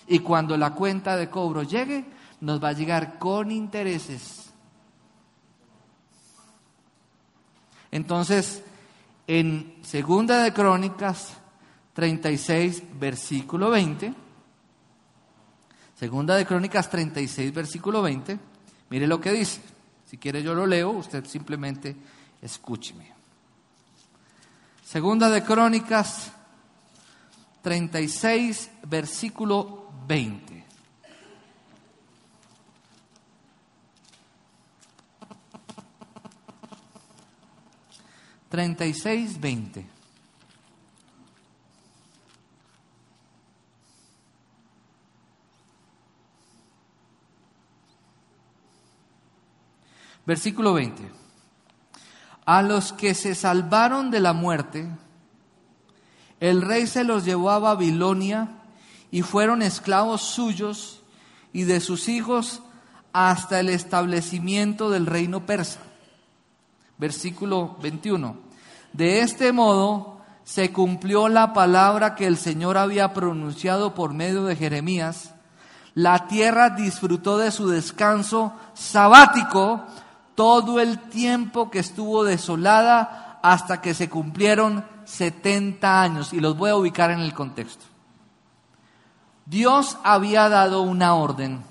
Y cuando la cuenta de cobro llegue, nos va a llegar con intereses. Entonces, en Segunda de Crónicas 36, versículo 20, Segunda de Crónicas 36, versículo 20. Mire lo que dice. Si quiere yo lo leo, usted simplemente escúcheme. Segunda de Crónicas 36, versículo 20. Treinta y seis, veinte. Versículo 20. A los que se salvaron de la muerte, el rey se los llevó a Babilonia y fueron esclavos suyos y de sus hijos hasta el establecimiento del reino persa. Versículo 21. De este modo se cumplió la palabra que el Señor había pronunciado por medio de Jeremías. La tierra disfrutó de su descanso sabático todo el tiempo que estuvo desolada hasta que se cumplieron 70 años. Y los voy a ubicar en el contexto. Dios había dado una orden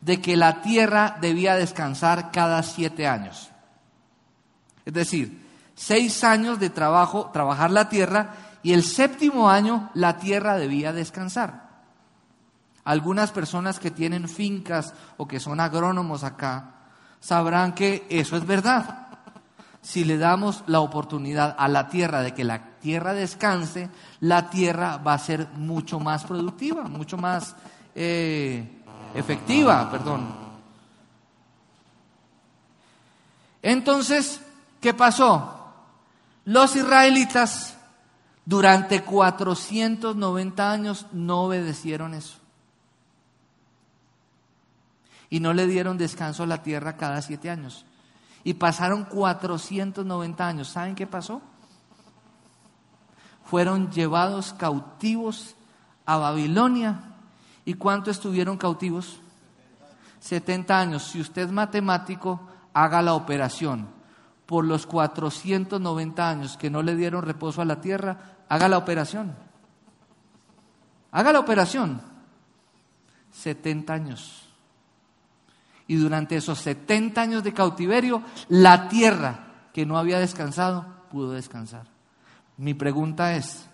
de que la tierra debía descansar cada siete años. Es decir, seis años de trabajo, trabajar la tierra, y el séptimo año la tierra debía descansar. Algunas personas que tienen fincas o que son agrónomos acá sabrán que eso es verdad. Si le damos la oportunidad a la tierra de que la tierra descanse, la tierra va a ser mucho más productiva, mucho más eh, efectiva, perdón. Entonces, ¿qué pasó? Los israelitas durante 490 años no obedecieron eso y no le dieron descanso a la tierra cada siete años. Y pasaron 490 años. ¿Saben qué pasó? Fueron llevados cautivos a Babilonia. ¿Y cuánto estuvieron cautivos? 70 años. Si usted es matemático, haga la operación. Por los 490 años que no le dieron reposo a la tierra, haga la operación. Haga la operación. 70 años. Y durante esos 70 años de cautiverio, la tierra que no había descansado pudo descansar. Mi pregunta es,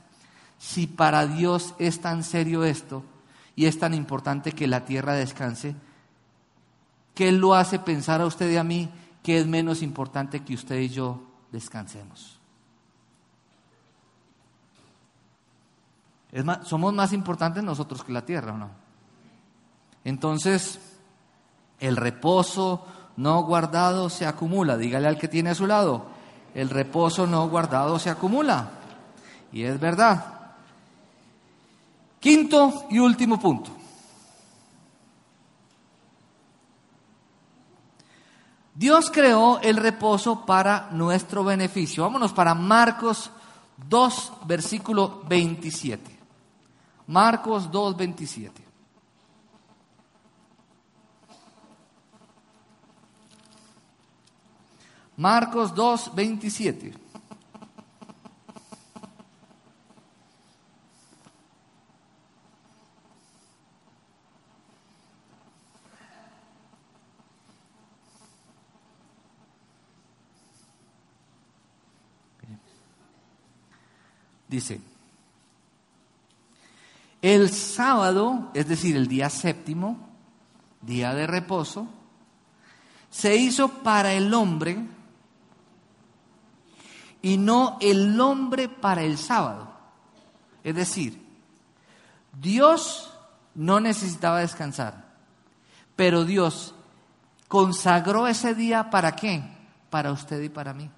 si para Dios es tan serio esto y es tan importante que la tierra descanse, ¿qué lo hace pensar a usted y a mí que es menos importante que usted y yo descansemos? somos más importantes nosotros que la tierra, ¿o no? Entonces, el reposo no guardado se acumula. Dígale al que tiene a su lado, el reposo no guardado se acumula. Y es verdad. Quinto y último punto. Dios creó el reposo para nuestro beneficio. Vámonos para Marcos 2, versículo 27. Marcos 2, 27. Marcos 2, 27. Dice, el sábado, es decir, el día séptimo, día de reposo, se hizo para el hombre y no el hombre para el sábado. Es decir, Dios no necesitaba descansar, pero Dios consagró ese día para qué? Para usted y para mí.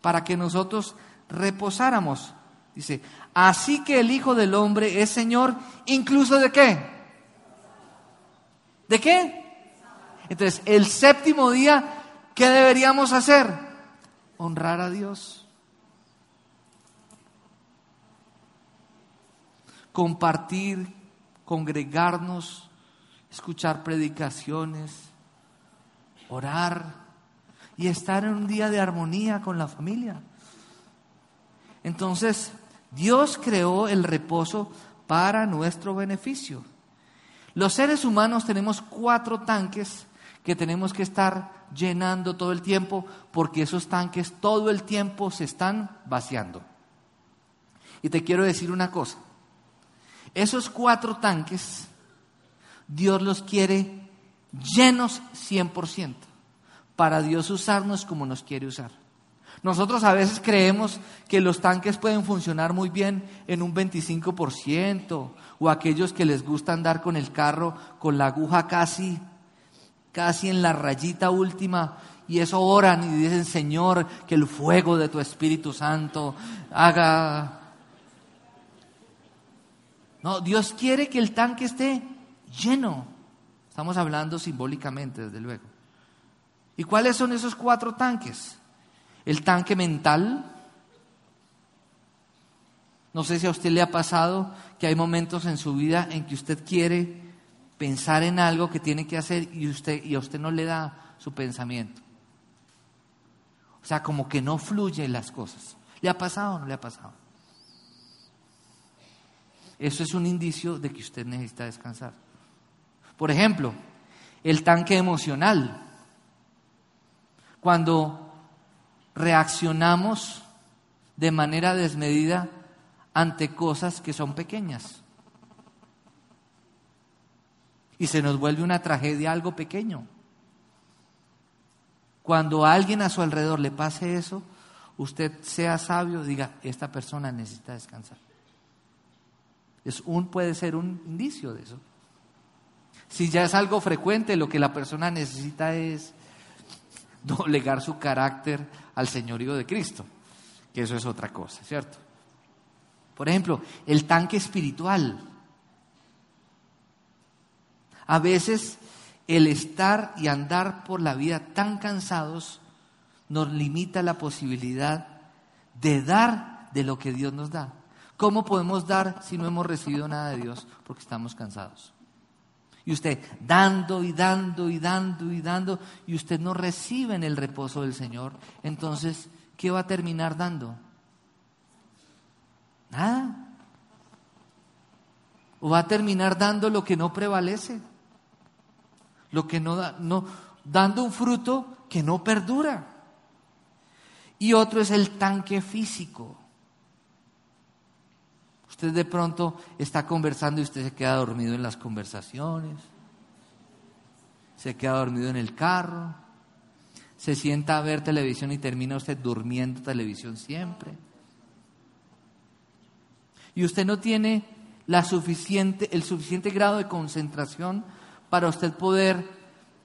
Para que nosotros reposáramos. Dice, así que el Hijo del Hombre es Señor incluso de qué? ¿De qué? Entonces, el séptimo día, ¿qué deberíamos hacer? Honrar a Dios. Compartir, congregarnos, escuchar predicaciones, orar y estar en un día de armonía con la familia. Entonces, Dios creó el reposo para nuestro beneficio. Los seres humanos tenemos cuatro tanques que tenemos que estar llenando todo el tiempo porque esos tanques todo el tiempo se están vaciando. Y te quiero decir una cosa, esos cuatro tanques Dios los quiere llenos 100% para Dios usarnos como nos quiere usar. Nosotros a veces creemos que los tanques pueden funcionar muy bien en un 25% o aquellos que les gusta andar con el carro con la aguja casi casi en la rayita última y eso oran y dicen, "Señor, que el fuego de tu Espíritu Santo haga No, Dios quiere que el tanque esté lleno. Estamos hablando simbólicamente, desde luego. ¿Y cuáles son esos cuatro tanques? El tanque mental. No sé si a usted le ha pasado que hay momentos en su vida en que usted quiere pensar en algo que tiene que hacer y, usted, y a usted no le da su pensamiento. O sea, como que no fluyen las cosas. ¿Le ha pasado o no le ha pasado? Eso es un indicio de que usted necesita descansar. Por ejemplo, el tanque emocional. Cuando reaccionamos de manera desmedida ante cosas que son pequeñas. Y se nos vuelve una tragedia algo pequeño. Cuando a alguien a su alrededor le pase eso, usted sea sabio, diga, esta persona necesita descansar. Es un, puede ser un indicio de eso. Si ya es algo frecuente, lo que la persona necesita es doblegar su carácter al señorío de Cristo, que eso es otra cosa, ¿cierto? Por ejemplo, el tanque espiritual. A veces el estar y andar por la vida tan cansados nos limita la posibilidad de dar de lo que Dios nos da. ¿Cómo podemos dar si no hemos recibido nada de Dios? Porque estamos cansados. Y usted dando y dando y dando y dando y usted no recibe en el reposo del Señor, entonces, ¿qué va a terminar dando? Nada. O va a terminar dando lo que no prevalece. Lo que no da, no, dando un fruto que no perdura. Y otro es el tanque físico. Usted de pronto está conversando y usted se queda dormido en las conversaciones, se queda dormido en el carro, se sienta a ver televisión y termina usted durmiendo televisión siempre. Y usted no tiene la suficiente, el suficiente grado de concentración para usted poder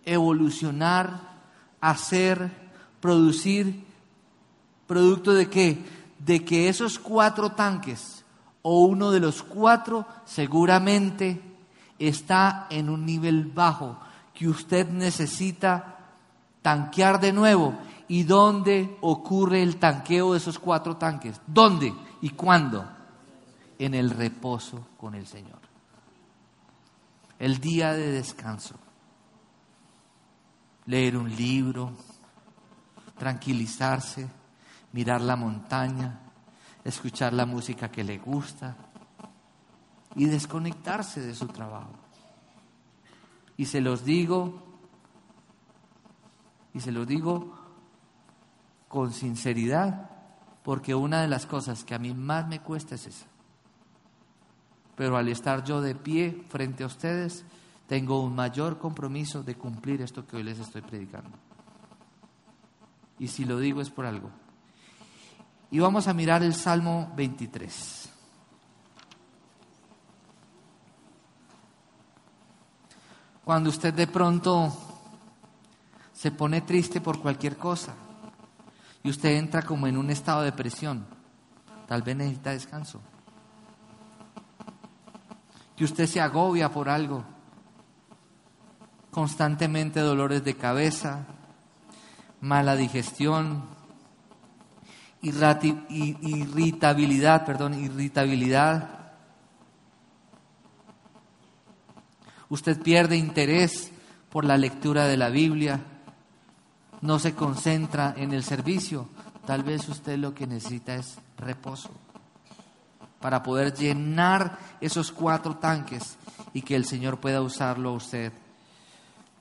evolucionar, hacer, producir, producto de qué? De que esos cuatro tanques o uno de los cuatro seguramente está en un nivel bajo que usted necesita tanquear de nuevo. ¿Y dónde ocurre el tanqueo de esos cuatro tanques? ¿Dónde y cuándo? En el reposo con el Señor. El día de descanso. Leer un libro, tranquilizarse, mirar la montaña, escuchar la música que le gusta y desconectarse de su trabajo. Y se los digo, y se los digo con sinceridad, porque una de las cosas que a mí más me cuesta es esa. Pero al estar yo de pie frente a ustedes, tengo un mayor compromiso de cumplir esto que hoy les estoy predicando. Y si lo digo es por algo. Y vamos a mirar el Salmo 23. Cuando usted de pronto se pone triste por cualquier cosa y usted entra como en un estado de presión, tal vez necesita descanso. Que usted se agobia por algo, constantemente dolores de cabeza, mala digestión, irritabilidad, perdón, irritabilidad. Usted pierde interés por la lectura de la Biblia, no se concentra en el servicio. Tal vez usted lo que necesita es reposo para poder llenar esos cuatro tanques y que el Señor pueda usarlo a usted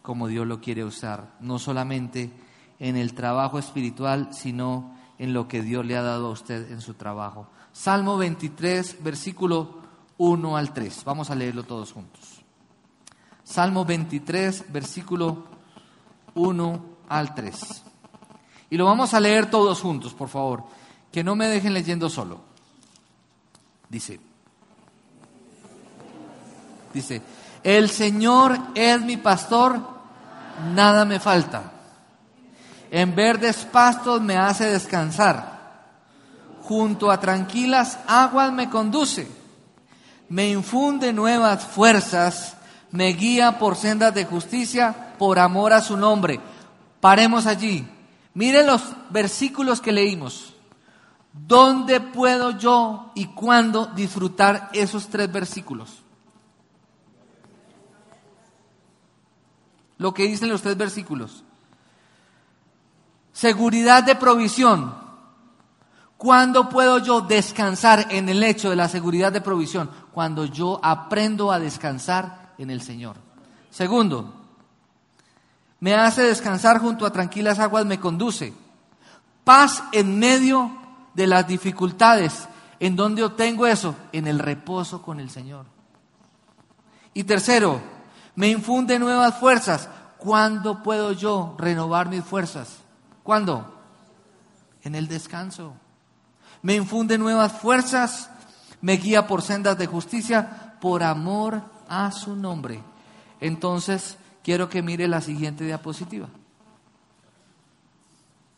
como Dios lo quiere usar, no solamente en el trabajo espiritual, sino en lo que Dios le ha dado a usted en su trabajo. Salmo 23, versículo 1 al 3. Vamos a leerlo todos juntos. Salmo 23, versículo 1 al 3. Y lo vamos a leer todos juntos, por favor. Que no me dejen leyendo solo. Dice, dice, el Señor es mi pastor, nada me falta. En verdes pastos me hace descansar. Junto a tranquilas aguas me conduce. Me infunde nuevas fuerzas. Me guía por sendas de justicia por amor a su nombre. Paremos allí. Miren los versículos que leímos. ¿Dónde puedo yo y cuándo disfrutar esos tres versículos? Lo que dicen los tres versículos. Seguridad de provisión. ¿Cuándo puedo yo descansar en el hecho de la seguridad de provisión? Cuando yo aprendo a descansar en el Señor. Segundo, me hace descansar junto a tranquilas aguas, me conduce. Paz en medio de las dificultades. ¿En dónde obtengo eso? En el reposo con el Señor. Y tercero, me infunde nuevas fuerzas. ¿Cuándo puedo yo renovar mis fuerzas? ¿Cuándo? En el descanso. Me infunde nuevas fuerzas, me guía por sendas de justicia, por amor a su nombre. Entonces, quiero que mire la siguiente diapositiva.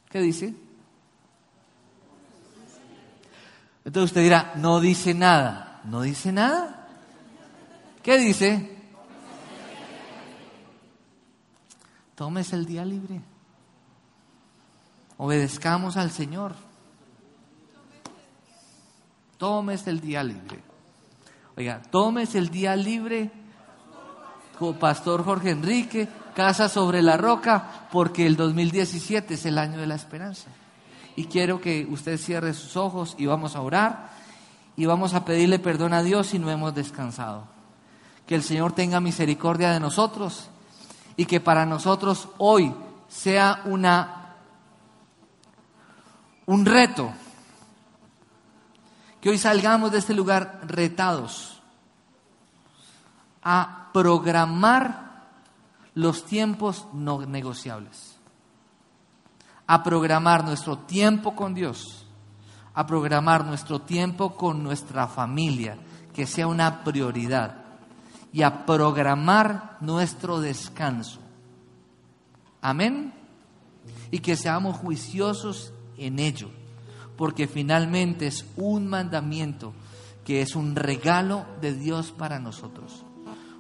¿Qué dice? Entonces usted dirá, no dice nada. ¿No dice nada? ¿Qué dice? Tómese el día libre. Obedezcamos al Señor. Tomes el día libre. Oiga, tomes el día libre Pastor Jorge Enrique, Casa sobre la Roca, porque el 2017 es el año de la esperanza. Y quiero que usted cierre sus ojos y vamos a orar y vamos a pedirle perdón a Dios si no hemos descansado. Que el Señor tenga misericordia de nosotros y que para nosotros hoy sea una un reto. Que hoy salgamos de este lugar retados a programar los tiempos no negociables, a programar nuestro tiempo con Dios, a programar nuestro tiempo con nuestra familia, que sea una prioridad, y a programar nuestro descanso. Amén. Y que seamos juiciosos en ello, porque finalmente es un mandamiento que es un regalo de Dios para nosotros.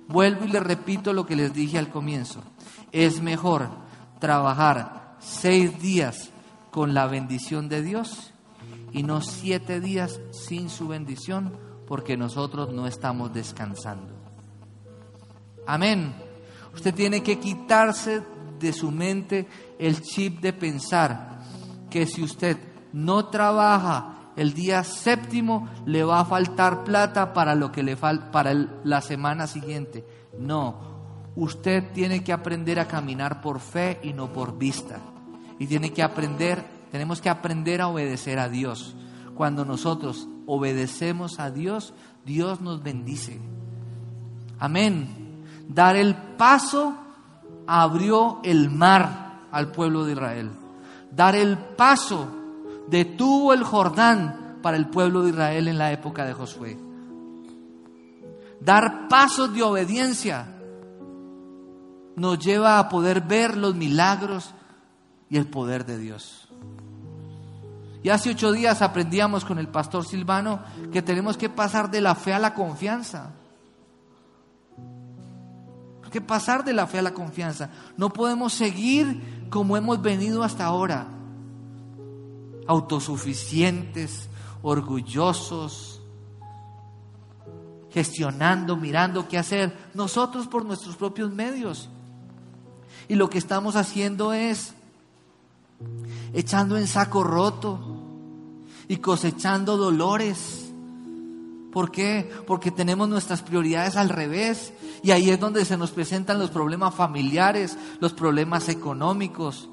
Vuelvo y le repito lo que les dije al comienzo. Es mejor trabajar seis días con la bendición de Dios y no siete días sin su bendición porque nosotros no estamos descansando. Amén. Usted tiene que quitarse de su mente el chip de pensar que si usted no trabaja el día séptimo le va a faltar plata para lo que le falta para la semana siguiente. No, usted tiene que aprender a caminar por fe y no por vista. Y tiene que aprender, tenemos que aprender a obedecer a Dios. Cuando nosotros obedecemos a Dios, Dios nos bendice. Amén. Dar el paso abrió el mar al pueblo de Israel. Dar el paso detuvo el Jordán para el pueblo de Israel en la época de Josué. Dar pasos de obediencia nos lleva a poder ver los milagros y el poder de Dios. Y hace ocho días aprendíamos con el pastor Silvano que tenemos que pasar de la fe a la confianza. Que pasar de la fe a la confianza. No podemos seguir como hemos venido hasta ahora. Autosuficientes, orgullosos, gestionando, mirando qué hacer. Nosotros por nuestros propios medios. Y lo que estamos haciendo es echando en saco roto y cosechando dolores. ¿Por qué? Porque tenemos nuestras prioridades al revés y ahí es donde se nos presentan los problemas familiares, los problemas económicos,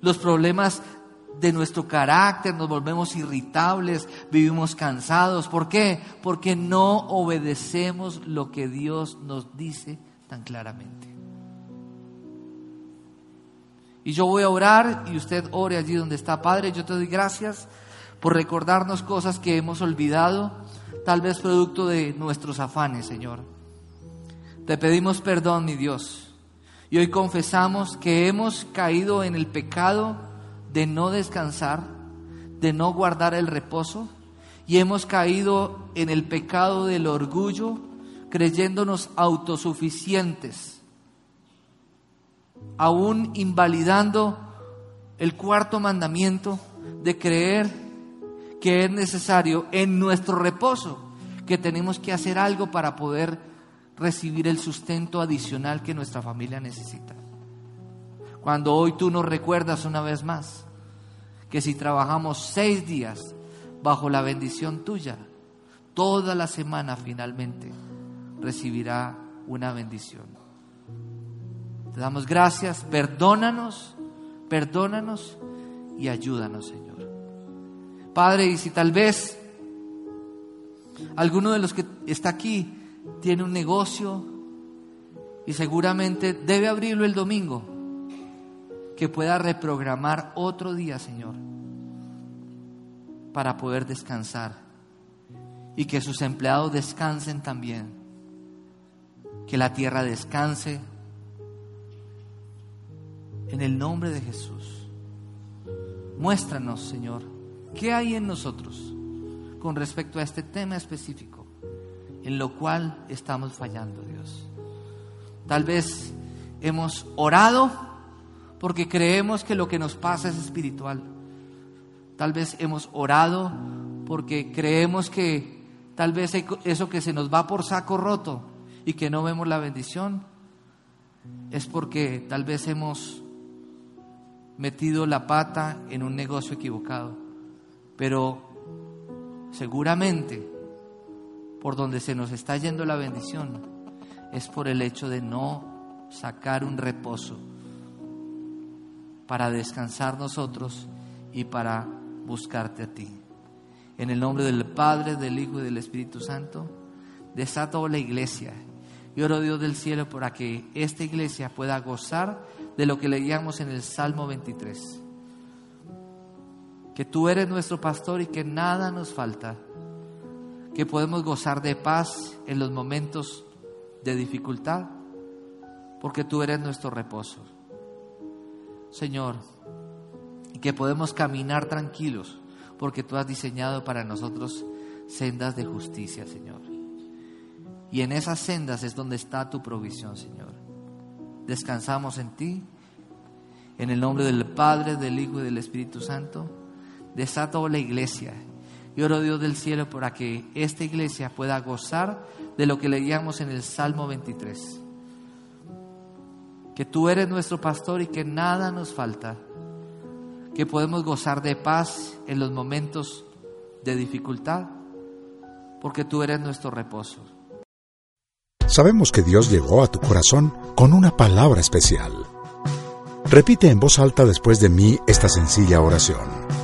los problemas de nuestro carácter, nos volvemos irritables, vivimos cansados. ¿Por qué? Porque no obedecemos lo que Dios nos dice tan claramente. Y yo voy a orar y usted ore allí donde está. Padre, yo te doy gracias por recordarnos cosas que hemos olvidado, tal vez producto de nuestros afanes, Señor. Te pedimos perdón, mi Dios. Y hoy confesamos que hemos caído en el pecado de no descansar, de no guardar el reposo, y hemos caído en el pecado del orgullo, creyéndonos autosuficientes aún invalidando el cuarto mandamiento de creer que es necesario en nuestro reposo, que tenemos que hacer algo para poder recibir el sustento adicional que nuestra familia necesita. Cuando hoy tú nos recuerdas una vez más que si trabajamos seis días bajo la bendición tuya, toda la semana finalmente recibirá una bendición. Te damos gracias, perdónanos, perdónanos y ayúdanos, Señor. Padre, y si tal vez alguno de los que está aquí tiene un negocio y seguramente debe abrirlo el domingo, que pueda reprogramar otro día, Señor, para poder descansar y que sus empleados descansen también, que la tierra descanse en el nombre de Jesús. Muéstranos, Señor, qué hay en nosotros con respecto a este tema específico, en lo cual estamos fallando, Dios. Tal vez hemos orado porque creemos que lo que nos pasa es espiritual. Tal vez hemos orado porque creemos que tal vez eso que se nos va por saco roto y que no vemos la bendición es porque tal vez hemos metido la pata en un negocio equivocado, pero seguramente por donde se nos está yendo la bendición es por el hecho de no sacar un reposo para descansar nosotros y para buscarte a ti. En el nombre del Padre, del Hijo y del Espíritu Santo, desato la iglesia y oro Dios del cielo para que esta iglesia pueda gozar de lo que leíamos en el Salmo 23. Que tú eres nuestro pastor y que nada nos falta. Que podemos gozar de paz en los momentos de dificultad, porque tú eres nuestro reposo. Señor, y que podemos caminar tranquilos, porque tú has diseñado para nosotros sendas de justicia, Señor. Y en esas sendas es donde está tu provisión, Señor. Descansamos en ti. En el nombre del Padre, del Hijo y del Espíritu Santo. Desato la iglesia. Y oro Dios del cielo para que esta iglesia pueda gozar de lo que leíamos en el Salmo 23. Que tú eres nuestro pastor y que nada nos falta. que podemos gozar de paz en los momentos de dificultad, porque tú eres nuestro reposo. Sabemos que Dios llegó a tu corazón con una palabra especial. Repite en voz alta después de mí esta sencilla oración.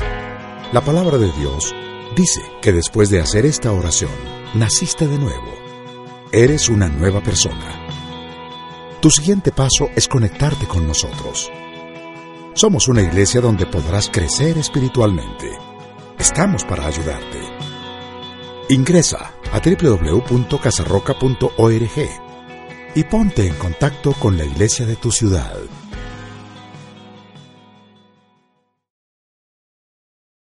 La palabra de Dios dice que después de hacer esta oración, naciste de nuevo. Eres una nueva persona. Tu siguiente paso es conectarte con nosotros. Somos una iglesia donde podrás crecer espiritualmente. Estamos para ayudarte. Ingresa a www.casarroca.org y ponte en contacto con la iglesia de tu ciudad.